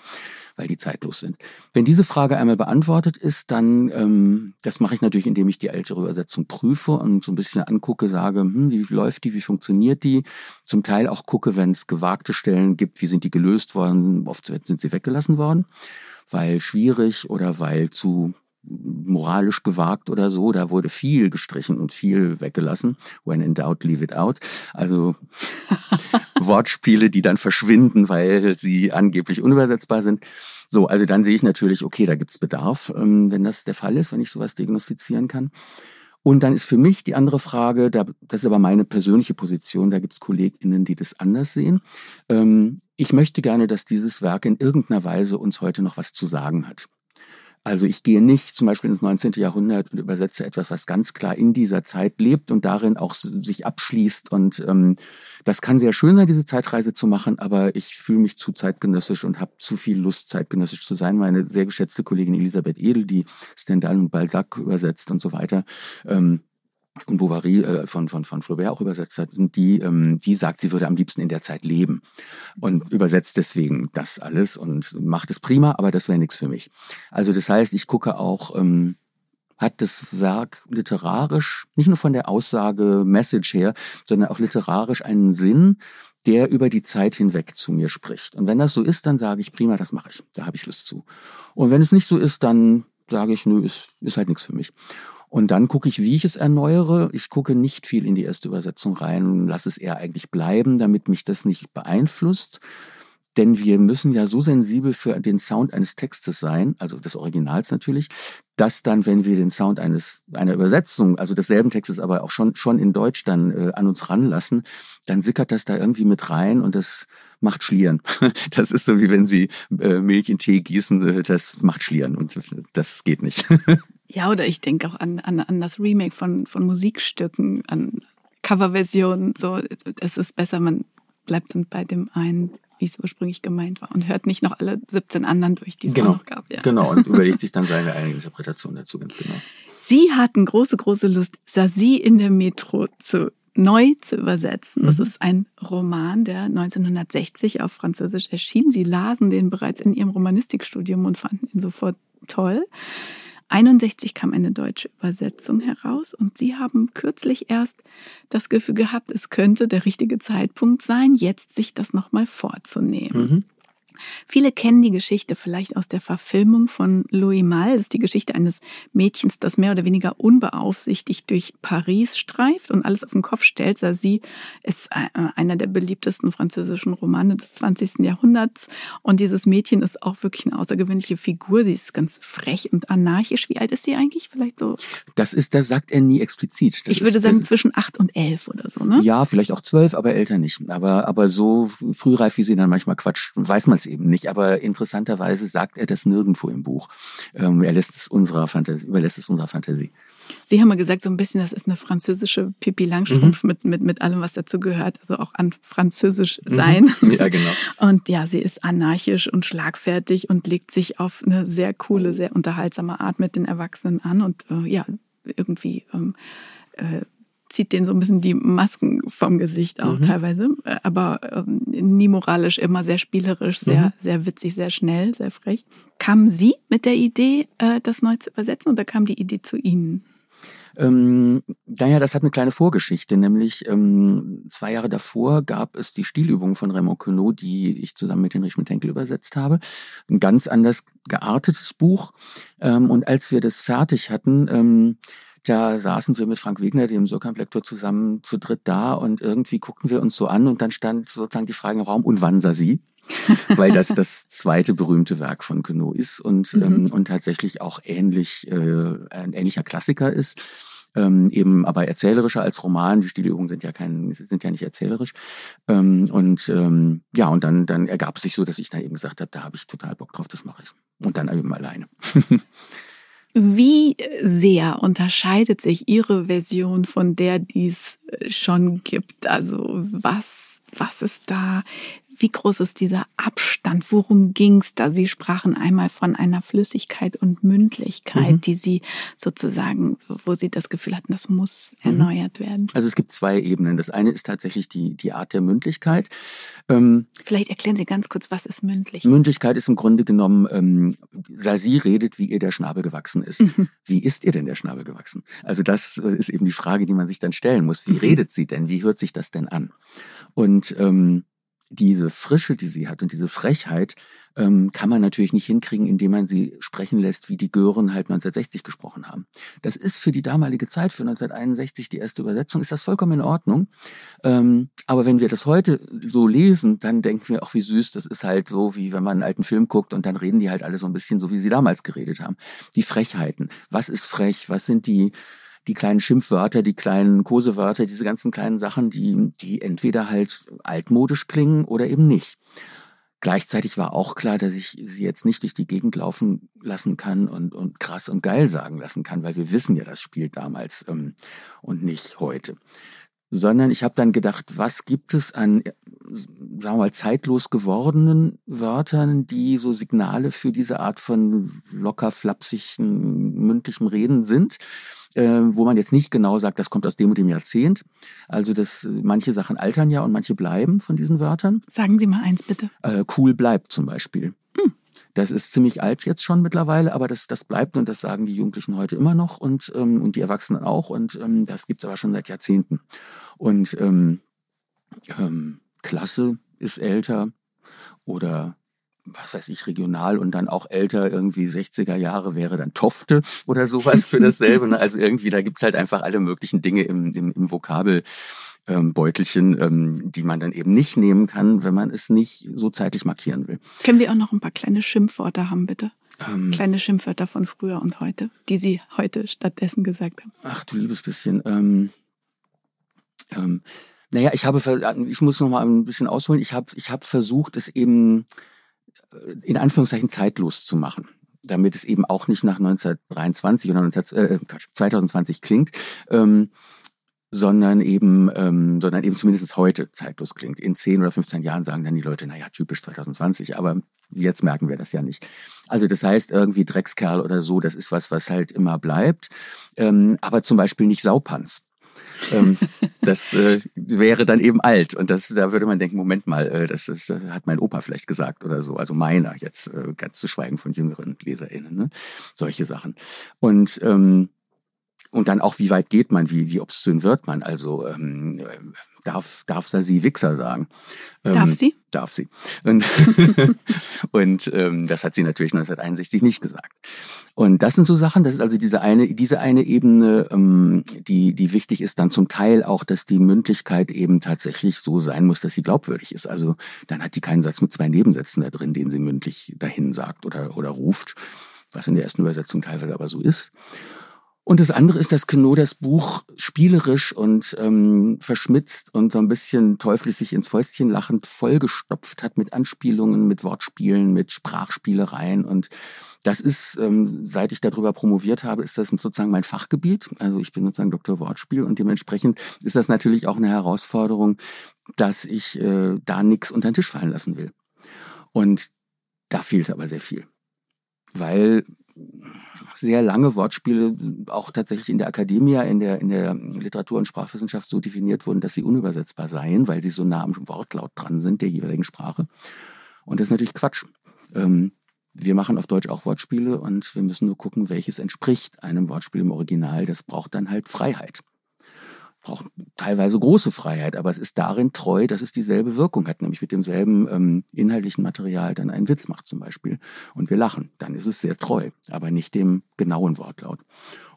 weil die zeitlos sind. Wenn diese Frage einmal beantwortet ist, dann, ähm, das mache ich natürlich, indem ich die ältere Übersetzung prüfe und so ein bisschen angucke, sage, hm, wie läuft die, wie funktioniert die. Zum Teil auch gucke, wenn es gewagte Stellen gibt, wie sind die gelöst worden, oft sind sie weggelassen worden, weil schwierig oder weil zu moralisch gewagt oder so. Da wurde viel gestrichen und viel weggelassen. When in doubt, leave it out. Also <laughs> Wortspiele, die dann verschwinden, weil sie angeblich unübersetzbar sind. So, also dann sehe ich natürlich, okay, da gibt's Bedarf, ähm, wenn das der Fall ist, wenn ich sowas diagnostizieren kann. Und dann ist für mich die andere Frage, da, das ist aber meine persönliche Position, da gibt's KollegInnen, die das anders sehen. Ich möchte gerne, dass dieses Werk in irgendeiner Weise uns heute noch was zu sagen hat. Also ich gehe nicht zum Beispiel ins 19. Jahrhundert und übersetze etwas, was ganz klar in dieser Zeit lebt und darin auch sich abschließt. Und ähm, das kann sehr schön sein, diese Zeitreise zu machen, aber ich fühle mich zu zeitgenössisch und habe zu viel Lust, zeitgenössisch zu sein. Meine sehr geschätzte Kollegin Elisabeth Edel, die Stendhal und Balzac übersetzt und so weiter, ähm, und Bovary äh, von, von, von Flaubert auch übersetzt hat, und die, ähm, die sagt, sie würde am liebsten in der Zeit leben und übersetzt deswegen das alles und macht es prima, aber das wäre nichts für mich. Also das heißt, ich gucke auch, ähm, hat das Werk literarisch, nicht nur von der Aussage Message her, sondern auch literarisch einen Sinn, der über die Zeit hinweg zu mir spricht. Und wenn das so ist, dann sage ich, prima, das mache ich, da habe ich Lust zu. Und wenn es nicht so ist, dann sage ich, nö, ist, ist halt nichts für mich. Und dann gucke ich, wie ich es erneuere. Ich gucke nicht viel in die erste Übersetzung rein lasse es eher eigentlich bleiben, damit mich das nicht beeinflusst. Denn wir müssen ja so sensibel für den Sound eines Textes sein, also des Originals natürlich, dass dann, wenn wir den Sound eines einer Übersetzung, also desselben Textes, aber auch schon schon in Deutsch dann äh, an uns ranlassen, dann sickert das da irgendwie mit rein und das macht Schlieren. <laughs> Das ist so wie wenn Sie äh, Milch in Tee gießen, äh, das macht Schlieren und das geht nicht. <laughs> Ja, oder ich denke auch an, an, an das Remake von, von Musikstücken, an Coverversionen. So, es ist besser, man bleibt dann bei dem einen, wie es ursprünglich gemeint war und hört nicht noch alle 17 anderen durch, die es genau. noch gab. Ja. Genau, und <laughs> überlegt sich dann seine eigene Interpretation dazu, ganz genau. Sie hatten große, große Lust, Sasi in der Metro zu neu zu übersetzen. Das mhm. ist ein Roman, der 1960 auf Französisch erschien. Sie lasen den bereits in ihrem Romanistikstudium und fanden ihn sofort toll. 61 kam eine deutsche Übersetzung heraus und Sie haben kürzlich erst das Gefühl gehabt, es könnte der richtige Zeitpunkt sein, jetzt sich das nochmal vorzunehmen. Mhm. Viele kennen die Geschichte vielleicht aus der Verfilmung von Louis Malle. Das ist die Geschichte eines Mädchens, das mehr oder weniger unbeaufsichtigt durch Paris streift und alles auf den Kopf stellt. Sie ist äh, einer der beliebtesten französischen Romane des 20. Jahrhunderts. Und dieses Mädchen ist auch wirklich eine außergewöhnliche Figur. Sie ist ganz frech und anarchisch. Wie alt ist sie eigentlich? Vielleicht so? Das ist, das sagt er nie explizit. Das ich würde ist, sagen zwischen acht und elf oder so, ne? Ja, vielleicht auch zwölf, aber älter nicht. Aber, aber so frühreif, wie sie dann manchmal quatscht, weiß man es eben nicht. Aber interessanterweise sagt er das nirgendwo im Buch. Ähm, er lässt es unserer Fantasie, überlässt es unserer Fantasie. Sie haben mal gesagt, so ein bisschen, das ist eine französische Pippi Langstrumpf mhm. mit, mit, mit allem, was dazu gehört, also auch an Französisch mhm. sein. Mhm. <laughs> Ja, genau. Und ja, sie ist anarchisch und schlagfertig und legt sich auf eine sehr coole, sehr unterhaltsame Art mit den Erwachsenen an und äh, ja, irgendwie ähm, äh, zieht denen so ein bisschen die Masken vom Gesicht auch mhm. teilweise, äh, aber ähm, nie moralisch, immer sehr spielerisch, sehr, mhm. sehr witzig, sehr schnell, sehr frech. Kamen Sie mit der Idee, äh, das neu zu übersetzen oder kam die Idee zu Ihnen? Ähm, naja, das hat eine kleine Vorgeschichte, nämlich ähm, zwei Jahre davor gab es die Stilübung von Raymond Queneau, die ich zusammen mit Hinrich Schmidt-Henkel übersetzt habe. Ein ganz anders geartetes Buch. Ähm, und als wir das fertig hatten, ähm, da saßen wir mit Frank Wegner, dem Surkamp-Lektor, zusammen zu dritt da und irgendwie guckten wir uns so an und dann stand sozusagen die Frage im Raum, und wann sah sie? <laughs> Weil das das zweite berühmte Werk von Queneau ist und, mhm. ähm, und tatsächlich auch ähnlich, äh, ein ähnlicher Klassiker ist. Ähm, eben aber erzählerischer als Roman. Die Stilübungen sind ja kein, sind ja nicht erzählerisch. Ähm, und ähm, ja, und dann, dann ergab es sich so, dass ich da eben gesagt habe, da habe ich total Bock drauf, das mache ich. Und dann eben alleine. <laughs> Wie sehr unterscheidet sich Ihre Version von der, die es schon gibt? Also was, was ist da? Wie groß ist dieser Abstand? Worum ging es da? Sie sprachen einmal von einer Flüssigkeit und Mündlichkeit, mhm. die Sie sozusagen, wo Sie das Gefühl hatten, das muss mhm. erneuert werden. Also es gibt zwei Ebenen. Das eine ist tatsächlich die, die Art der Mündlichkeit. Ähm, Vielleicht erklären Sie ganz kurz, was ist mündlich? Mündlichkeit ist im Grunde genommen, ähm, Sie redet, wie ihr der Schnabel gewachsen ist. Mhm. Wie ist ihr denn der Schnabel gewachsen? Also das ist eben die Frage, die man sich dann stellen muss. Wie mhm. redet sie denn? Wie hört sich das denn an? Und ähm, diese Frische, die sie hat und diese Frechheit, ähm, kann man natürlich nicht hinkriegen, indem man sie sprechen lässt, wie die Gören halt 1960 gesprochen haben. Das ist für die damalige Zeit, für 1961 die erste Übersetzung, ist das vollkommen in Ordnung. Ähm, aber wenn wir das heute so lesen, dann denken wir, auch wie süß, das ist halt so, wie wenn man einen alten Film guckt und dann reden die halt alle so ein bisschen so, wie sie damals geredet haben. Die Frechheiten. Was ist frech? Was sind die die kleinen Schimpfwörter, die kleinen Kosewörter, diese ganzen kleinen Sachen, die, die entweder halt altmodisch klingen oder eben nicht. Gleichzeitig war auch klar, dass ich sie jetzt nicht durch die Gegend laufen lassen kann und, und krass und geil sagen lassen kann, weil wir wissen ja, das spielt damals ähm, und nicht heute. Sondern ich habe dann gedacht, was gibt es an, sagen wir mal, zeitlos gewordenen Wörtern, die so Signale für diese Art von locker flapsigen mündlichem Reden sind? äh, wo man jetzt nicht genau sagt, das kommt aus dem und dem Jahrzehnt. Also dass manche Sachen altern ja und manche bleiben von diesen Wörtern. Sagen Sie mal eins bitte. Äh, cool bleibt zum Beispiel. Hm. Das ist ziemlich alt jetzt schon mittlerweile, aber das, das bleibt und das sagen die Jugendlichen heute immer noch und, ähm, und die Erwachsenen auch und ähm, das gibt's aber schon seit Jahrzehnten. Und ähm, ähm, Klasse ist älter oder was weiß ich, regional und dann auch älter, irgendwie 60er Jahre wäre dann Tofte oder sowas für dasselbe. Ne? Also irgendwie, da gibt's halt einfach alle möglichen Dinge im, im, im Vokabel. Ähm, Beutelchen, ähm, die man dann eben nicht nehmen kann, wenn man es nicht so zeitlich markieren will. Können wir auch noch ein paar kleine Schimpfworte haben, bitte? Ähm, kleine Schimpfwörter von früher und heute, die Sie heute stattdessen gesagt haben. Ach du liebes bisschen. Ähm, ähm, naja, ich habe, ich muss noch mal ein bisschen ausholen. Ich habe, ich habe versucht, es eben äh, in Anführungszeichen zeitlos zu machen damit es eben auch nicht nach 1923 oder 19, äh, 2020 klingt, ähm, sondern eben, ähm, sondern eben zumindest heute zeitlos klingt. In 10 oder 15 Jahren sagen dann die Leute, naja, typisch 2020, aber jetzt merken wir das ja nicht. Also das heißt irgendwie Dreckskerl oder so, das ist was, was halt immer bleibt, ähm, aber zum Beispiel nicht Saupanz ähm, das äh, wäre dann eben alt. Und das, da würde man denken, Moment mal, äh, das, das äh, hat mein Opa vielleicht gesagt oder so. Also meiner, jetzt äh, ganz zu schweigen von jüngeren LeserInnen. Ne? Solche Sachen. Und ähm, und dann auch, wie weit geht man, wie, wie obszön wird man? Also ähm, darf, darf sie Wichser sagen. Ähm, darf sie? Darf sie. Und, <laughs> und ähm, das hat sie natürlich 1961 nicht gesagt. Und das sind so Sachen, das ist also diese eine, diese eine Ebene, ähm, die, die wichtig ist, dann zum Teil auch, dass die Mündlichkeit eben tatsächlich so sein muss, dass sie glaubwürdig ist. Also dann hat die keinen Satz mit zwei Nebensätzen da drin, den sie mündlich dahin sagt oder, oder ruft, was in der ersten Übersetzung teilweise aber so ist. Und das andere ist, dass Queneau das Buch spielerisch und ähm, verschmitzt und so ein bisschen teuflisch sich ins Fäustchen lachend vollgestopft hat mit Anspielungen, mit Wortspielen, mit Sprachspielereien. Und das ist, ähm, seit ich darüber promoviert habe, ist das sozusagen mein Fachgebiet. Also ich bin sozusagen Doktor Wortspiel und dementsprechend ist das natürlich auch eine Herausforderung, dass ich äh, da nichts unter den Tisch fallen lassen will. Und da fehlt aber sehr viel. Weil sehr lange Wortspiele auch tatsächlich in der Akademie, in der, in der Literatur- und Sprachwissenschaft so definiert wurden, dass sie unübersetzbar seien, weil sie so nah am Wortlaut dran sind der jeweiligen Sprache. Und das ist natürlich Quatsch. Ähm, wir machen auf Deutsch auch Wortspiele und wir müssen nur gucken, welches entspricht einem Wortspiel im Original. Das braucht dann halt Freiheit braucht teilweise große Freiheit, aber es ist darin treu, dass es dieselbe Wirkung hat, nämlich mit demselben ähm, inhaltlichen Material dann einen Witz macht zum Beispiel und wir lachen, dann ist es sehr treu, aber nicht dem genauen Wortlaut.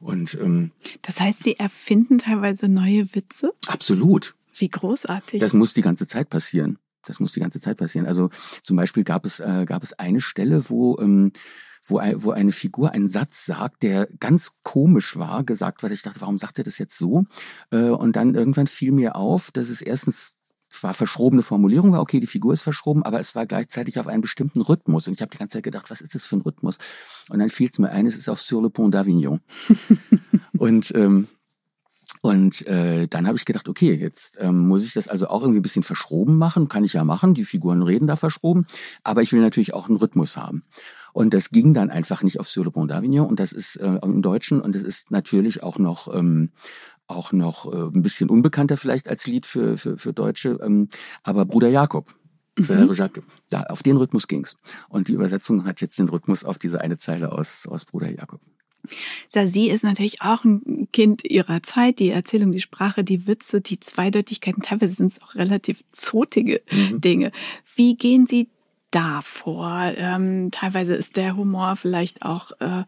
Und ähm, das heißt, Sie erfinden teilweise neue Witze? Absolut. Wie großartig. Das muss die ganze Zeit passieren. Das muss die ganze Zeit passieren. Also zum Beispiel gab es äh, gab es eine Stelle, wo ähm, wo, wo eine Figur einen Satz sagt, der ganz komisch war, gesagt weil Ich dachte, warum sagt er das jetzt so? Äh, und dann irgendwann fiel mir auf, dass es erstens zwar verschrobene Formulierung war, okay, die Figur ist verschroben, aber es war gleichzeitig auf einen bestimmten Rhythmus. Und ich habe die ganze Zeit gedacht, was ist das für ein Rhythmus? Und dann fiel es mir ein, es ist auf Sur le Pont d'Avignon. <laughs> und ähm, und äh, dann habe ich gedacht, okay, jetzt ähm, muss ich das also auch irgendwie ein bisschen verschroben machen. Kann ich ja machen, die Figuren reden da verschroben. Aber ich will natürlich auch einen Rhythmus haben. Und das ging dann einfach nicht auf Sur le Pont d'Avignon. Und das ist äh, im Deutschen. Und es ist natürlich auch noch, ähm, auch noch äh, ein bisschen unbekannter vielleicht als Lied für, für, für Deutsche. Ähm, aber Bruder Jakob. Für mhm. Jacques, da, auf den Rhythmus ging's. Und die Übersetzung hat jetzt den Rhythmus auf diese eine Zeile aus, aus Bruder Jakob. Sasi ist natürlich auch ein Kind ihrer Zeit. Die Erzählung, die Sprache, die Witze, die Zweideutigkeiten, teilweise sind es auch relativ zotige mhm. Dinge. Wie gehen Sie da vor? Ähm, teilweise ist der Humor vielleicht auch äh,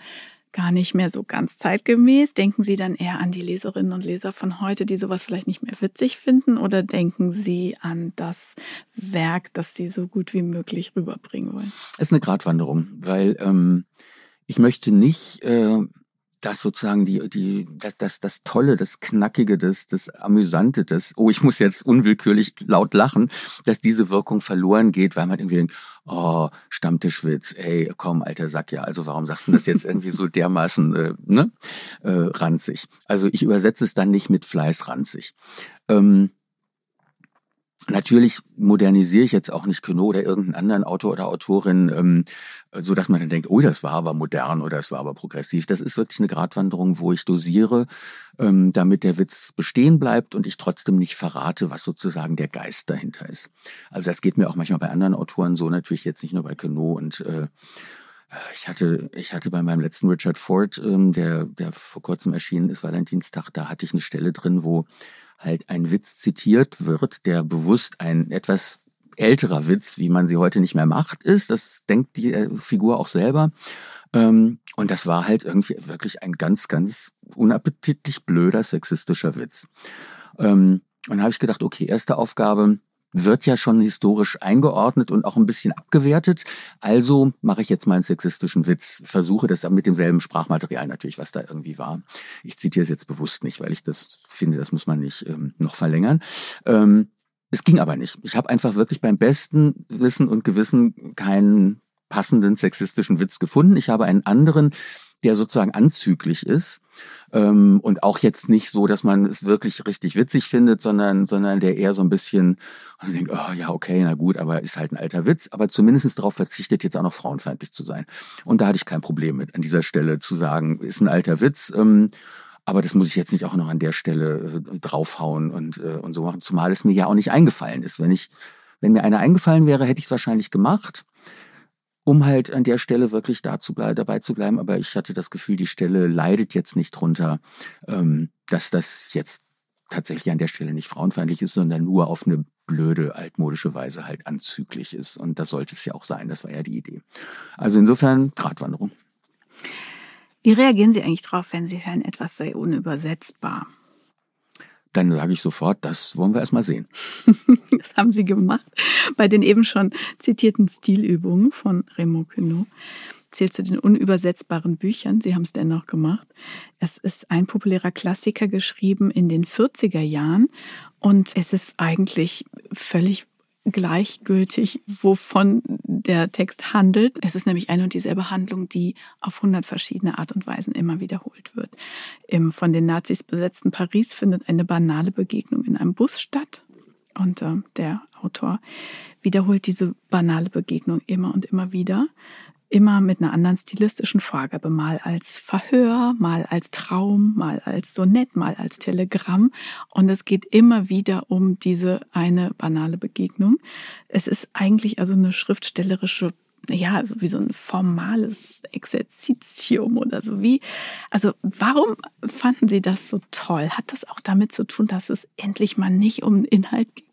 gar nicht mehr so ganz zeitgemäß. Denken Sie dann eher an die Leserinnen und Leser von heute, die sowas vielleicht nicht mehr witzig finden? Oder denken Sie an das Werk, das Sie so gut wie möglich rüberbringen wollen? Es ist eine Gratwanderung, weil ähm, ich möchte nicht äh, das sozusagen die die das das das tolle das knackige das das amüsante das oh ich muss jetzt unwillkürlich laut lachen dass diese Wirkung verloren geht weil man irgendwie denkt oh Stammtischwitz ey komm alter Sack ja also warum sagst du das jetzt irgendwie so dermaßen äh, ne äh, ranzig? Also ich übersetze es dann nicht mit Fleiß ranzig. Ähm, Natürlich modernisiere ich jetzt auch nicht Queneau oder irgendeinen anderen Autor oder Autorin, ähm, so dass man dann denkt, oh, das war aber modern oder das war aber progressiv. Das ist wirklich eine Gratwanderung, wo ich dosiere, ähm, damit der Witz bestehen bleibt und ich trotzdem nicht verrate, was sozusagen der Geist dahinter ist. Also das geht mir auch manchmal bei anderen Autoren so, natürlich jetzt nicht nur bei Queneau und äh, ich hatte, ich hatte bei meinem letzten Richard Ford, ähm, der, der vor kurzem erschienen ist, Valentinstag, da hatte ich eine Stelle drin, wo halt ein Witz zitiert wird, der bewusst ein etwas älterer Witz, wie man sie heute nicht mehr macht, ist. Das denkt die äh, Figur auch selber. Ähm, und das war halt irgendwie wirklich ein ganz, ganz unappetitlich blöder sexistischer Witz. Ähm, und da habe ich gedacht, okay, erste Aufgabe, wird ja schon historisch eingeordnet und auch ein bisschen abgewertet. Also mache ich jetzt mal einen sexistischen Witz, versuche das mit demselben Sprachmaterial natürlich, was da irgendwie war. Ich zitiere es jetzt bewusst nicht, weil ich das finde, das muss man nicht ähm, noch verlängern. Ähm, es ging aber nicht. Ich habe einfach wirklich beim besten Wissen und Gewissen keinen passenden sexistischen Witz gefunden. Ich habe einen anderen, der sozusagen anzüglich ist ähm, und auch jetzt nicht so, dass man es wirklich richtig witzig findet, sondern sondern der eher so ein bisschen und denkt, oh ja okay, na gut, aber ist halt ein alter Witz, aber zumindest darauf verzichtet jetzt auch noch frauenfeindlich zu sein. Und da hatte ich kein Problem mit an dieser Stelle zu sagen, ist ein alter Witz. Ähm, aber das muss ich jetzt nicht auch noch an der Stelle äh, draufhauen und, äh, und so machen, zumal es mir ja auch nicht eingefallen ist. Wenn ich, wenn mir einer eingefallen wäre, hätte ich es wahrscheinlich gemacht. Um halt an der Stelle wirklich da zu dabei zu bleiben. Aber ich hatte das Gefühl, die Stelle leidet jetzt nicht drunter, ähm, dass das jetzt tatsächlich an der Stelle nicht frauenfeindlich ist, sondern nur auf eine blöde, altmodische Weise halt anzüglich ist. Und das sollte es ja auch sein. Das war ja die Idee. Also insofern Gratwanderung. Wie reagieren Sie eigentlich drauf, wenn Sie hören, etwas sei unübersetzbar? Dann sage ich sofort, das wollen wir erstmal sehen. <laughs> das haben Sie gemacht bei den eben schon zitierten Stilübungen von Remo Queneau zählt zu den unübersetzbaren Büchern. Sie haben es dennoch gemacht. Es ist ein populärer Klassiker geschrieben in den 40er Jahren und es ist eigentlich völlig gleichgültig, wovon der Text handelt. Es ist nämlich eine und dieselbe Handlung, die auf hundert verschiedene Art und Weisen immer wiederholt wird. Im von den Nazis besetzten Paris findet eine banale Begegnung in einem Bus statt. Und äh, der Autor wiederholt diese banale Begegnung immer und immer wieder immer mit einer anderen stilistischen Vorgabe, mal als Verhör, mal als Traum, mal als Sonett, mal als Telegramm. Und es geht immer wieder um diese eine banale Begegnung. Es ist eigentlich also eine schriftstellerische ja, also wie so ein formales Exerzitium oder so. Wie, also warum fanden Sie das so toll? Hat das auch damit zu tun, dass es endlich mal nicht um Inhalt ging?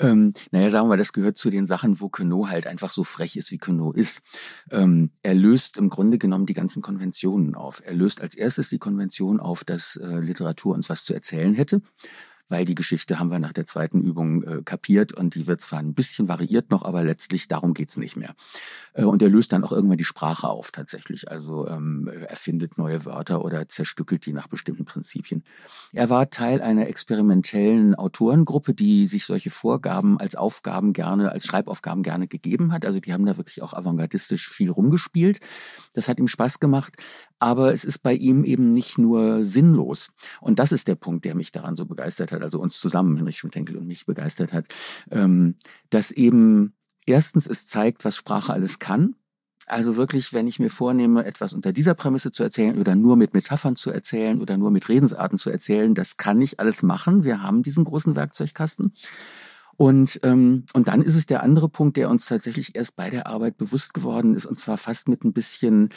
Ähm, naja, sagen wir das gehört zu den Sachen, wo Queneau halt einfach so frech ist, wie Queneau ist. Ähm, er löst im Grunde genommen die ganzen Konventionen auf. Er löst als erstes die Konvention auf, dass äh, Literatur uns was zu erzählen hätte weil die Geschichte haben wir nach der zweiten Übung äh, kapiert und die wird zwar ein bisschen variiert noch, aber letztlich darum geht's nicht mehr. Äh, und er löst dann auch irgendwann die Sprache auf tatsächlich, also ähm, erfindet neue Wörter oder zerstückelt die nach bestimmten Prinzipien. Er war Teil einer experimentellen Autorengruppe, die sich solche Vorgaben als Aufgaben gerne, als Schreibaufgaben gerne gegeben hat. Also die haben da wirklich auch avantgardistisch viel rumgespielt. Das hat ihm Spaß gemacht, aber es ist bei ihm eben nicht nur sinnlos. Und das ist der Punkt, der mich daran so begeistert hat, also uns zusammen, Henrich Schmidt-Henkel und mich begeistert hat, ähm, dass eben erstens es zeigt, was Sprache alles kann. Also wirklich, wenn ich mir vornehme, etwas unter dieser Prämisse zu erzählen oder nur mit Metaphern zu erzählen oder nur mit Redensarten zu erzählen, das kann ich alles machen. Wir haben diesen großen Werkzeugkasten. Und, ähm, und dann ist es der andere Punkt, der uns tatsächlich erst bei der Arbeit bewusst geworden ist, und zwar fast mit ein bisschen,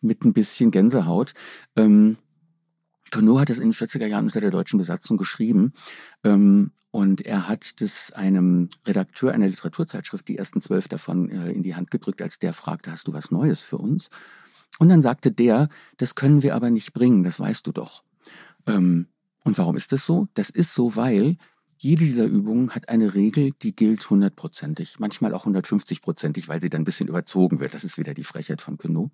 mit ein bisschen Gänsehaut. Ähm, Tourneau hat das in den 40er Jahren unter der deutschen Besatzung geschrieben. Ähm, und er hat das einem Redakteur einer Literaturzeitschrift, die ersten zwölf davon, äh, in die Hand gedrückt, als der fragte, hast du was Neues für uns? Und dann sagte der, das können wir aber nicht bringen, das weißt du doch. Ähm, und warum ist das so? Das ist so, weil jede dieser Übungen hat eine Regel, die gilt hundertprozentig, manchmal auch hundertfünfzigprozentig, weil sie dann ein bisschen überzogen wird. Das ist wieder die Frechheit von Queneau.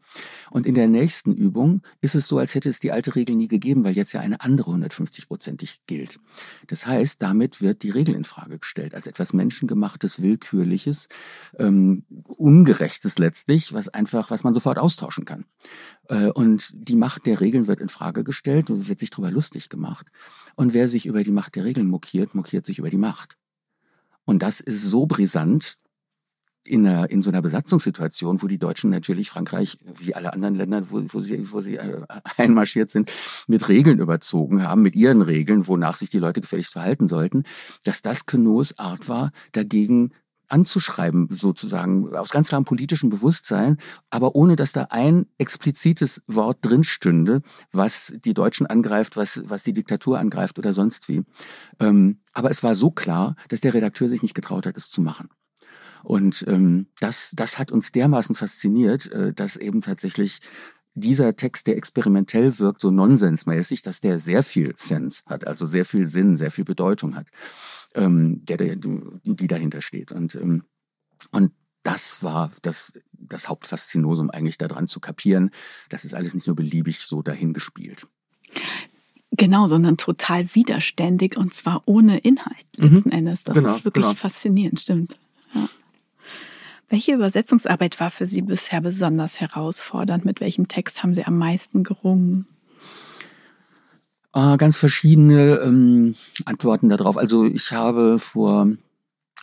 Und in der nächsten Übung ist es so, als hätte es die alte Regel nie gegeben, weil jetzt ja eine andere hundertfünfzigprozentig gilt. Das heißt, damit wird die Regel in Frage gestellt als etwas menschengemachtes, willkürliches, ähm, ungerechtes letztlich, was einfach, was man sofort austauschen kann. Äh, und die Macht der Regeln wird in Frage gestellt und wird sich darüber lustig gemacht. Und wer sich über die Macht der Regeln mokiert, mokiert sich über die Macht. Und das ist so brisant in, einer, in so einer Besatzungssituation, wo die Deutschen natürlich Frankreich, wie alle anderen Länder, wo, wo sie, wo sie äh, einmarschiert sind, mit Regeln überzogen haben, mit ihren Regeln, wonach sich die Leute gefälligst verhalten sollten, dass das Queneaus Art war, dagegen anzuschreiben, sozusagen, aus ganz klarem politischem Bewusstsein, aber ohne dass da ein explizites Wort drin stünde, was die Deutschen angreift, was, was die Diktatur angreift oder sonst wie. Ähm, aber es war so klar, dass der Redakteur sich nicht getraut hat, es zu machen. Und ähm, das, das hat uns dermaßen fasziniert, äh, dass eben tatsächlich dieser Text, der experimentell wirkt, so nonsensmäßig, dass der sehr viel Sense hat, also sehr viel Sinn, sehr viel Bedeutung hat ähm, der, der, die dahinter steht. Und, ähm, und das war das, das Hauptfaszinosum eigentlich daran zu kapieren. Das ist alles nicht nur beliebig so dahingespielt. Genau, sondern total widerständig und zwar ohne Inhalt mhm. letzten mhm. Endes. Das genau, ist wirklich genau. faszinierend, stimmt. Ja. Welche Übersetzungsarbeit war für Sie bisher besonders herausfordernd? Mit welchem Text haben Sie am meisten gerungen? Äh, ganz verschiedene ähm, Antworten darauf. Also ich habe vor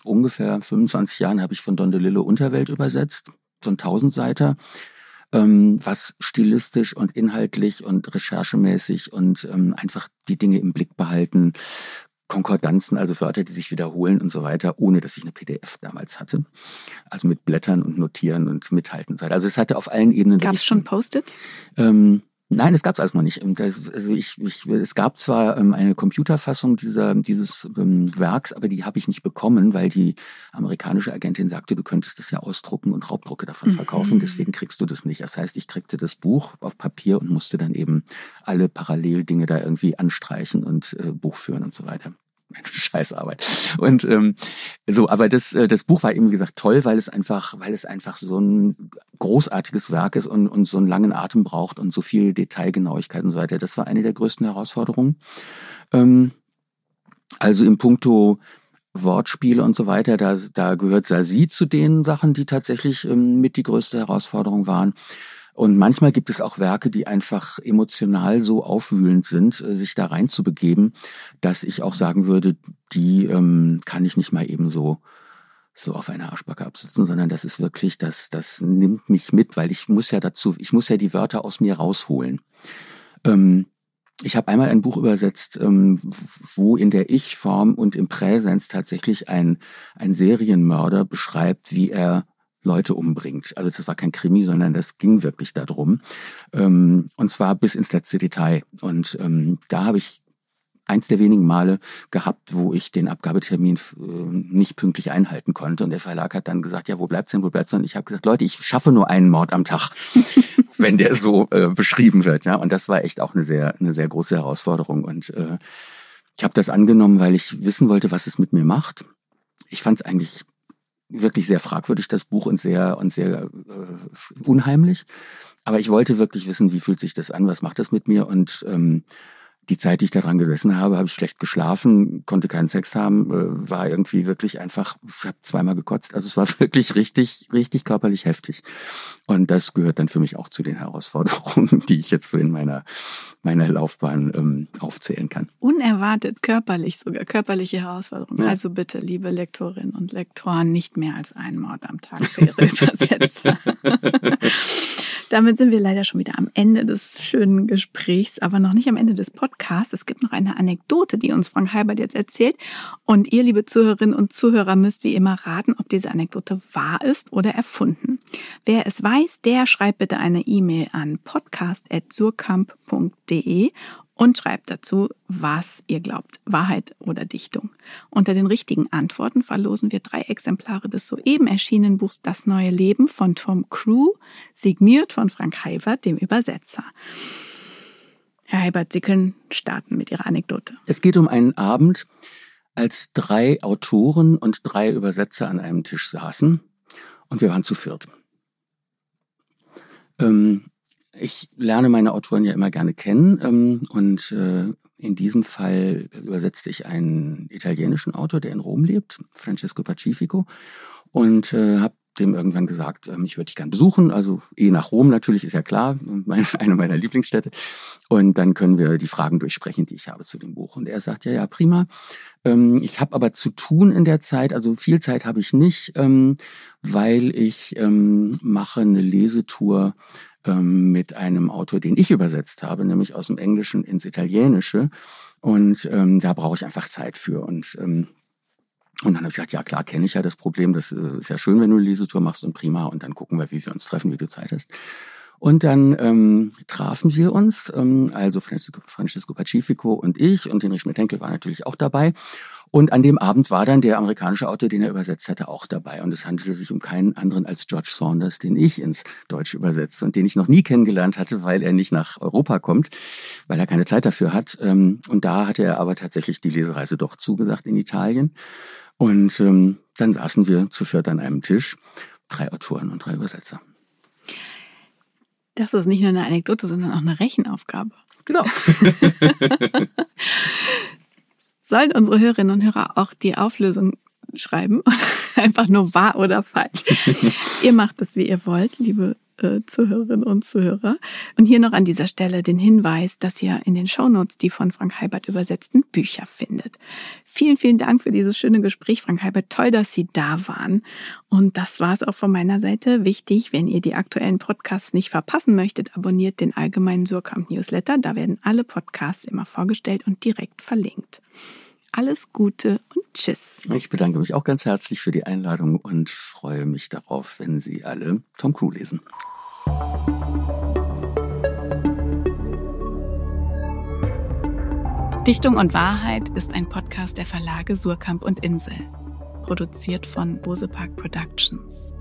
ungefähr 25 Jahren habe ich von Don DeLillo Unterwelt übersetzt, so ein Tausendseiter, ähm, was stilistisch und inhaltlich und recherchemäßig und ähm, einfach die Dinge im Blick behalten, Konkordanzen, also Wörter, die sich wiederholen und so weiter, ohne dass ich eine PDF damals hatte. Also mit Blättern und Notieren und Mithalten und so weiter. Also es hatte auf allen Ebenen. Gab es schon Post-it? Ähm, Nein, das gab es alles noch nicht. Das, also ich, ich, es gab zwar ähm, eine Computerfassung dieser, dieses ähm, Werks, aber die habe ich nicht bekommen, weil die amerikanische Agentin sagte, du könntest es ja ausdrucken und Raubdrucke davon mhm. verkaufen. Deswegen kriegst du das nicht. Das heißt, ich kriegte das Buch auf Papier und musste dann eben alle Paralleldinge da irgendwie anstreichen und äh, Buch führen und so weiter. <laughs> Scheißarbeit. Und ähm, so, aber das, äh, das Buch war eben, wie gesagt, toll, weil es einfach, weil es einfach so ein großartiges Werk ist und, und so einen langen Atem braucht und so viel Detailgenauigkeit und so weiter. Das war eine der größten Herausforderungen. Ähm, also im Punkto Wortspiele und so weiter, da, da gehört Sasi zu den Sachen, die tatsächlich ähm, mit die größte Herausforderung waren. Und manchmal gibt es auch Werke, die einfach emotional so aufwühlend sind, äh, sich da rein zu begeben, dass ich auch sagen würde, die ähm, kann ich nicht mal eben so so auf einer Arschbacke absitzen, sondern das ist wirklich, das, das nimmt mich mit, weil ich muss ja dazu, ich muss ja die Wörter aus mir rausholen. Ähm, ich habe einmal ein Buch übersetzt, ähm, wo in der Ich-Form und im Präsens tatsächlich ein, ein Serienmörder beschreibt, wie er Leute umbringt. Also das war kein Krimi, sondern das ging wirklich darum. Ähm, und zwar bis ins letzte Detail. Und ähm, da habe ich eins der wenigen Male gehabt, wo ich den Abgabetermin äh, nicht pünktlich einhalten konnte. Und der Verlag hat dann gesagt, ja, wo bleibt's denn, wo bleibt's denn? Und ich habe gesagt, Leute, ich schaffe nur einen Mord am Tag, <laughs> wenn der so äh, beschrieben wird. Ja, Und das war echt auch eine sehr, eine sehr große Herausforderung. Und äh, ich habe das angenommen, weil ich wissen wollte, was es mit mir macht. Ich fand es eigentlich wirklich sehr fragwürdig, das Buch, und sehr, und sehr äh, unheimlich. Aber ich wollte wirklich wissen, wie fühlt sich das an, was macht das mit mir? Und ähm, die Zeit, die ich daran gesessen habe, habe ich schlecht geschlafen, konnte keinen Sex haben, äh, war irgendwie wirklich einfach, ich habe zweimal gekotzt. Also es war <laughs> wirklich richtig, richtig körperlich heftig. Und das gehört dann für mich auch zu den Herausforderungen, <laughs> die ich jetzt so in meiner, meiner Laufbahn ähm, aufzählen kann. Unerwartet, körperlich sogar, körperliche Herausforderungen. Ja. Also bitte, liebe Lektorinnen und Lektoren, nicht mehr als einen Mord am Tag für ihre Übersetzer. Damit sind wir leider schon wieder am Ende des schönen Gesprächs, aber noch nicht am Ende des Podcasts. Es gibt noch eine Anekdote, die uns Frank Halbert jetzt erzählt. Und ihr, liebe Zuhörerinnen und Zuhörer, müsst wie immer raten, ob diese Anekdote wahr ist oder erfunden. Wer es weiß, der schreibt bitte eine E-Mail an podcast.surkamp.de und schreibt dazu, was ihr glaubt, Wahrheit oder Dichtung. Unter den richtigen Antworten verlosen wir drei Exemplare des soeben erschienenen Buchs Das neue Leben von Tom Crew, signiert von Frank Heibert, dem Übersetzer. Herr Heibert, Sie können starten mit Ihrer Anekdote. Es geht um einen Abend, als drei Autoren und drei Übersetzer an einem Tisch saßen und wir waren zu viert. Ähm, ich lerne meine Autoren ja immer gerne kennen ähm, und äh, in diesem Fall übersetzte ich einen italienischen Autor, der in Rom lebt, Francesco Pacifico, und äh, habe dem irgendwann gesagt, ähm, ich würde dich gern besuchen, also eh nach Rom natürlich, ist ja klar, meine, <laughs> eine meiner Lieblingsstädte. Und dann können wir die Fragen durchsprechen, die ich habe zu dem Buch. Und er sagt, ja, ja, prima. Ähm, ich habe aber zu tun in der Zeit, also viel Zeit habe ich nicht, ähm, weil ich ähm, mache eine Lesetour ähm, mit einem Autor, den ich übersetzt habe, nämlich aus dem Englischen ins Italienische. Und ähm, da brauche ich einfach Zeit für. Und ähm, und dann habe ich gesagt, ja klar, kenne ich ja das Problem. Das äh, ist ja schön, wenn du eine Lesetour machst und prima. Und dann gucken wir, wie wir uns treffen, wie du Zeit hast. Und dann ähm, trafen wir uns, ähm, also Francesco, Francesco Pacifico und ich und Hinrich Schmidt-Henkel war natürlich auch dabei. Und an dem Abend war dann der amerikanische Autor, den er übersetzt hatte, auch dabei. Und es handelte sich um keinen anderen als George Saunders, den ich ins Deutsche übersetze und den ich noch nie kennengelernt hatte, weil er nicht nach Europa kommt, weil er keine Zeit dafür hat. Ähm, und da hatte er aber tatsächlich die Lesereise doch zugesagt in Italien. Und ähm, dann saßen wir zu viert an einem Tisch, drei Autoren und drei Übersetzer. Das ist nicht nur eine Anekdote, sondern auch eine Rechenaufgabe. Genau. <laughs> Sollen unsere Hörerinnen und Hörer auch die Auflösung schreiben <laughs> oder einfach nur wahr oder falsch? <laughs> ihr macht es, wie ihr wollt, liebe äh, Zuhörerinnen und Zuhörer. Und hier noch an dieser Stelle den Hinweis, dass ihr in den Shownotes die von Frank Heibert übersetzten Bücher findet. Vielen, vielen Dank für dieses schöne Gespräch, Frank Heibert. Toll, dass Sie da waren. Und das war es auch von meiner Seite. Wichtig, wenn ihr die aktuellen Podcasts nicht verpassen möchtet, abonniert den allgemeinen Surkamp Newsletter. Da werden alle Podcasts immer vorgestellt und direkt verlinkt. Alles Gute und Tschüss. Ich bedanke mich auch ganz herzlich für die Einladung und freue mich darauf, wenn Sie alle Tom Crew lesen. Dichtung und Wahrheit ist ein Podcast der Verlage Surkamp und Insel, produziert von Bosepark Productions.